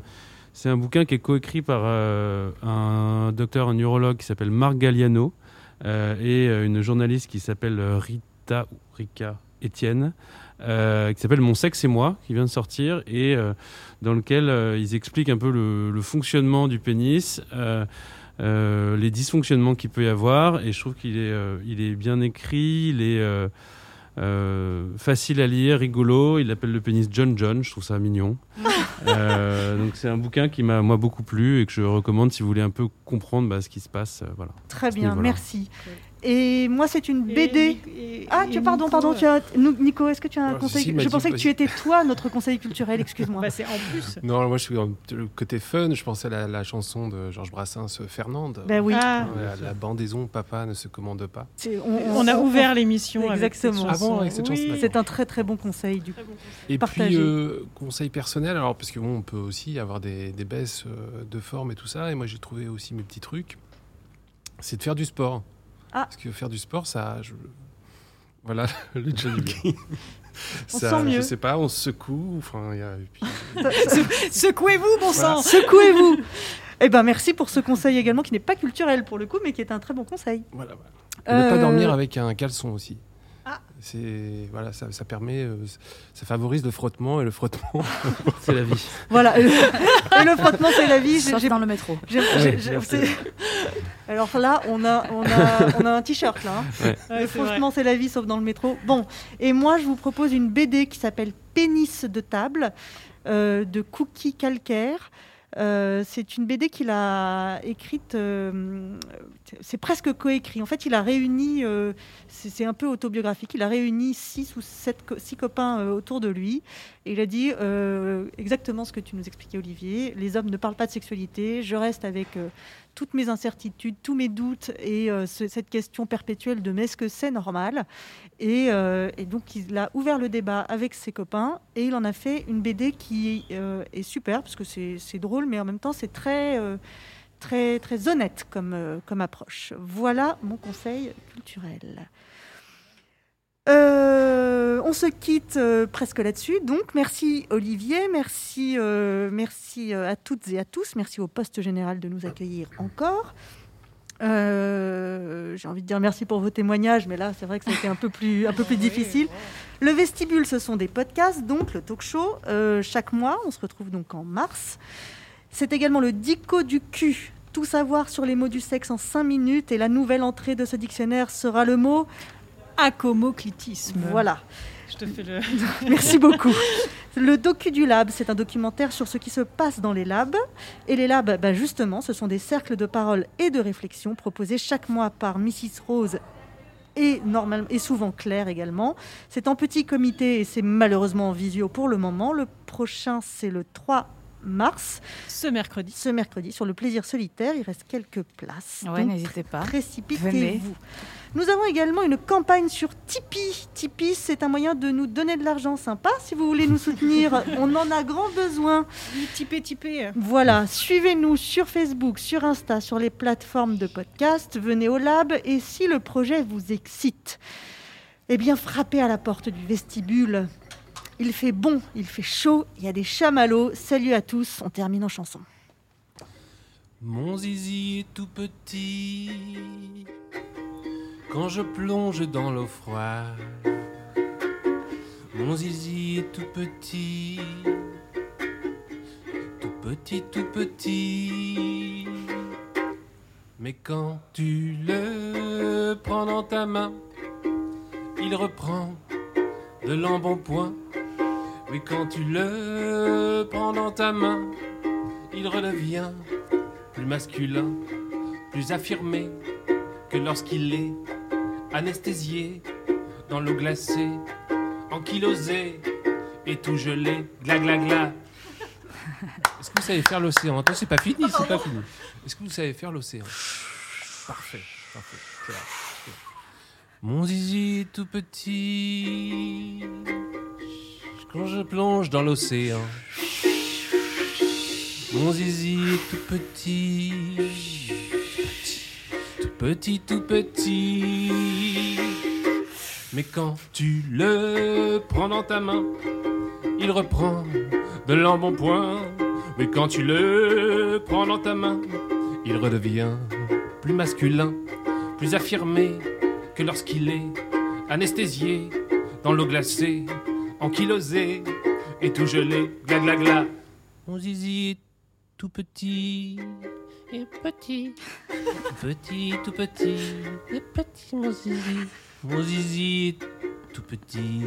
c'est un bouquin qui est coécrit par euh, un docteur un neurologue qui s'appelle Marc Galliano euh, et une journaliste qui s'appelle euh, Rita ou Rika Etienne euh, qui s'appelle Mon sexe et moi, qui vient de sortir, et euh, dans lequel euh, ils expliquent un peu le, le fonctionnement du pénis, euh, euh, les dysfonctionnements qu'il peut y avoir, et je trouve qu'il est, euh, il est bien écrit, il est euh, euh, facile à lire, rigolo, il appelle le pénis John John, je trouve ça mignon. (laughs) Euh, donc c'est un bouquin qui m'a moi beaucoup plu et que je recommande si vous voulez un peu comprendre bah, ce qui se passe. euh, voilà. Très bien, merci. Et moi, c'est une BD. Et- Ah, tu pardon, Nico, pardon, tu as Nico, est-ce que tu as un conseil si, Je dit, pensais que tu étais toi notre conseil culturel, (laughs) excuse-moi. Bah, c'est en plus. Non, moi je suis dans le côté fun. Je pensais à la, la chanson de Georges Brassens, euh, Fernande. Ben oui, Ah, Ouais, la bandaison, papa ne se commande pas. on a ouvert l'émission avec cette Exactement. chanson. Ah bon, avec cette chanson, Oui. C'est un très très bon conseil du coup. Très bon conseil. Et Partagé. puis, euh, conseil personnel, alors parce que bon, on peut aussi avoir des, des baisses euh, de forme et tout ça. Et moi, j'ai trouvé aussi mes petits trucs. C'est de faire du sport. Ah. Parce que faire du sport, ça. je- Voilà, (laughs) le Johnny. (laughs) On Ça, sent mieux. Je sais pas, on se secoue. Enfin, il y a- puis- (laughs) Secouez-vous, bon Voilà. sang Secouez-vous Eh ben merci pour ce conseil également qui n'est pas culturel pour le coup, mais qui est un très bon conseil. voilà, voilà. Ne pas Euh, dormir avec un caleçon aussi. C'est voilà, ça, ça permet, euh, ça favorise le frottement et le frottement. (laughs) C'est la vie. Voilà. Et le, (laughs) et le frottement, c'est la vie. J'ai- dans le métro. Alors là, on a, on a, (laughs) on a un t-shirt là. hein. Ouais. Mais franchement, c'est la vie, sauf dans le métro. Bon, et moi, je vous propose une BD qui s'appelle Pénis de table euh, de Cookie Calcaire. Euh, c'est une BD qu'il a écrite, euh, c'est presque coécrit. En fait, il a réuni, euh, c'est un peu autobiographique, il a réuni six ou sept, six copains autour de lui. Et il a dit exactement ce que tu nous expliquais, Olivier. Les hommes ne parlent pas de sexualité. Je reste avec toutes mes incertitudes, tous mes doutes et euh, ce- cette question perpétuelle de mais est-ce que c'est normal? Et, euh, et donc il a ouvert le débat avec ses copains et il en a fait une BD qui euh, est super parce que c'est drôle mais en même temps c'est très très honnête comme comme approche. Voilà mon conseil culturel. On se quitte euh, presque là-dessus. Donc, merci Olivier, merci, euh, merci euh, à toutes et à tous, merci au poste général de nous accueillir encore. Euh, J'ai envie de dire merci pour vos témoignages, mais là, c'est vrai que ça a été un peu plus, un peu plus (laughs) difficile. Le vestibule, ce sont des podcasts, donc le talk show. euh, chaque mois, on se retrouve donc en mars. C'est également le dico du cul. Tout savoir sur les mots du sexe en 5 minutes. Et la nouvelle entrée de ce dictionnaire sera le mot. Acomoclitisme. Voilà. Je te fais le. (laughs) Merci beaucoup. Le docu du lab, c'est un documentaire sur ce qui se passe dans les labs. Et les labs, ben justement, ce sont des cercles de parole et de réflexion proposés chaque mois par Mrs. Rose et, normal, et souvent Claire également. C'est en petit comité et c'est malheureusement en visio pour le moment. Le prochain, c'est le 3 mars, Ce mercredi. ce mercredi, sur le plaisir solitaire. Il reste quelques places. Ouais, Donc, n'hésitez pas. Précipitez-vous. Nous avons également une campagne sur Tipeee. Tipeee, c'est un moyen de nous donner de l'argent sympa. Si vous voulez nous soutenir, (laughs) on en a grand besoin. Oui, Tipé, tipé. Voilà, suivez-nous sur Facebook, sur Insta, sur les plateformes de podcast. Venez au lab et si le projet vous excite, eh bien frappez à la porte du vestibule. Il fait bon, il fait chaud, il y a des chamallows. Salut à tous, on termine en chanson. Mon zizi est tout petit quand je plonge dans l'eau froide. Mon zizi est tout petit, tout petit, tout petit. Mais quand tu le prends dans ta main, il reprend de l'embonpoint. Oui, quand tu le prends dans ta main, il redevient plus masculin, plus affirmé que lorsqu'il est anesthésié dans l'eau glacée, ankylosé et tout gelé, gla gla gla. Est-ce que vous savez faire l'océan Attends, c'est pas fini, c'est pas fini. Est-ce que vous savez faire l'océan Parfait, parfait. c'est là. Mon zizi tout petit quand je plonge dans l'océan. Mon zizi tout petit, petit, tout petit. Mais quand tu le prends dans ta main, il reprend de l'embonpoint. Mais quand tu le prends dans ta main, il redevient plus masculin, plus affirmé que lorsqu'il est anesthésié dans l'eau glacée, ankylosé et tout gelé, gla gla gla. Mon zizi tout petit, et petit, petit, tout petit, et petit mon zizi. Mon zizi est tout petit,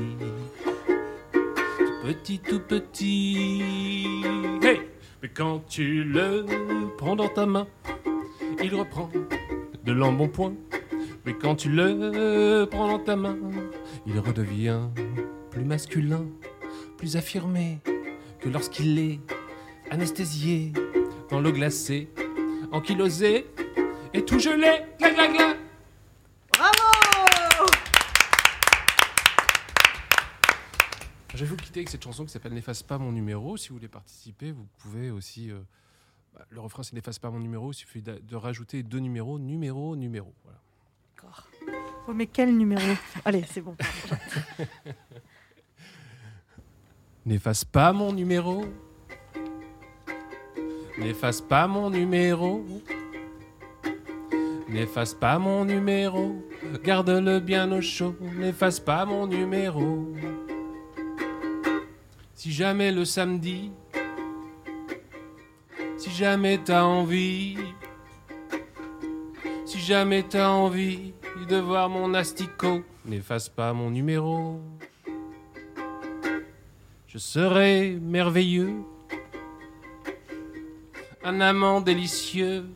tout petit, tout petit. Hey! Mais quand tu le prends dans ta main, il reprend de l'embonpoint. Mais quand tu le prends dans ta main, il redevient plus masculin, plus affirmé que lorsqu'il est anesthésié dans l'eau glacée, ankylosé et tout gelé. Gla gla gla. Bravo Je vais vous quitter avec cette chanson qui s'appelle N'efface pas mon numéro. Si vous voulez participer, vous pouvez aussi. euh, bah, le refrain, c'est N'efface pas mon numéro. Il suffit de, de rajouter deux numéros, numéro, numéro. Voilà. Oh, mais quel numéro? Allez, c'est bon. (laughs) N'efface pas mon numéro. N'efface pas mon numéro. N'efface pas mon numéro. Garde-le bien au chaud. N'efface pas mon numéro. Si jamais le samedi, si jamais t'as envie, si jamais t'as envie de voir mon asticot, n'efface pas mon numéro. Je serai merveilleux, un amant délicieux.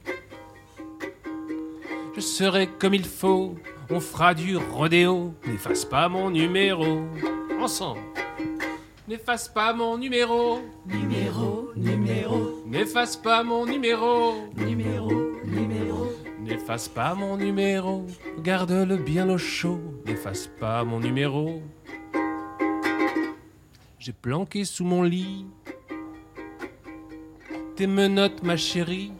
Je serai comme il faut, on fera du rodéo. N'efface pas mon numéro. Ensemble. N'efface pas mon numéro. Numéro, numéro, N'efface pas mon numéro. numéro, numéro. N'efface pas mon numéro. Garde-le bien au chaud. N'efface pas mon numéro. J'ai planqué sous mon lit tes menottes, ma chérie.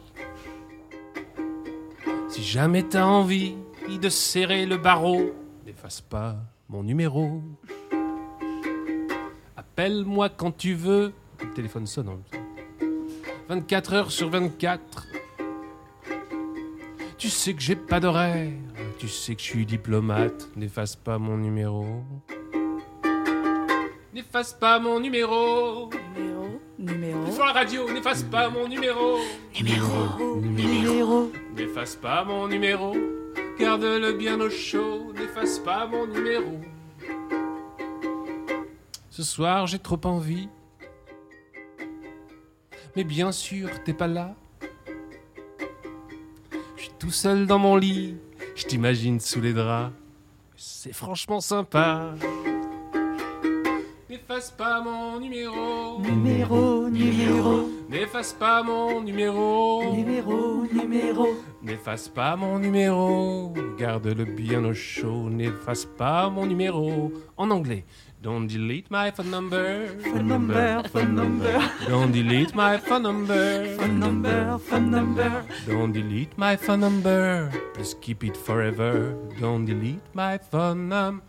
Si jamais t'as envie de serrer le barreau, n'efface pas mon numéro. Appelle-moi quand tu veux. Le téléphone sonne. en temps. 24 heures sur 24. Tu sais que j'ai pas d'horaire. Tu sais que je suis diplomate. N'efface pas mon numéro. N'efface pas mon. Numéro, numéro. Sur la radio, n'efface pas mon numéro. Numéro, Numéro. N'efface pas mon numéro. Garde-le bien au chaud. N'efface pas mon numéro. Ce soir, j'ai trop envie. Mais bien sûr, t'es pas là. Je suis tout seul dans mon lit. Je t'imagine sous les draps. C'est franchement sympa. N'efface pas mon numéro. Numéro, numéro, N'efface pas mon numéro. numéro, numéro. N'efface pas mon numéro, garde-le bien au chaud, n'efface pas mon numéro. En anglais, don't delete my phone number. Phone number, phone number, Don't delete my phone number. phone number, phone number. Don't delete my phone number. Please keep it forever. Don't delete my phone number.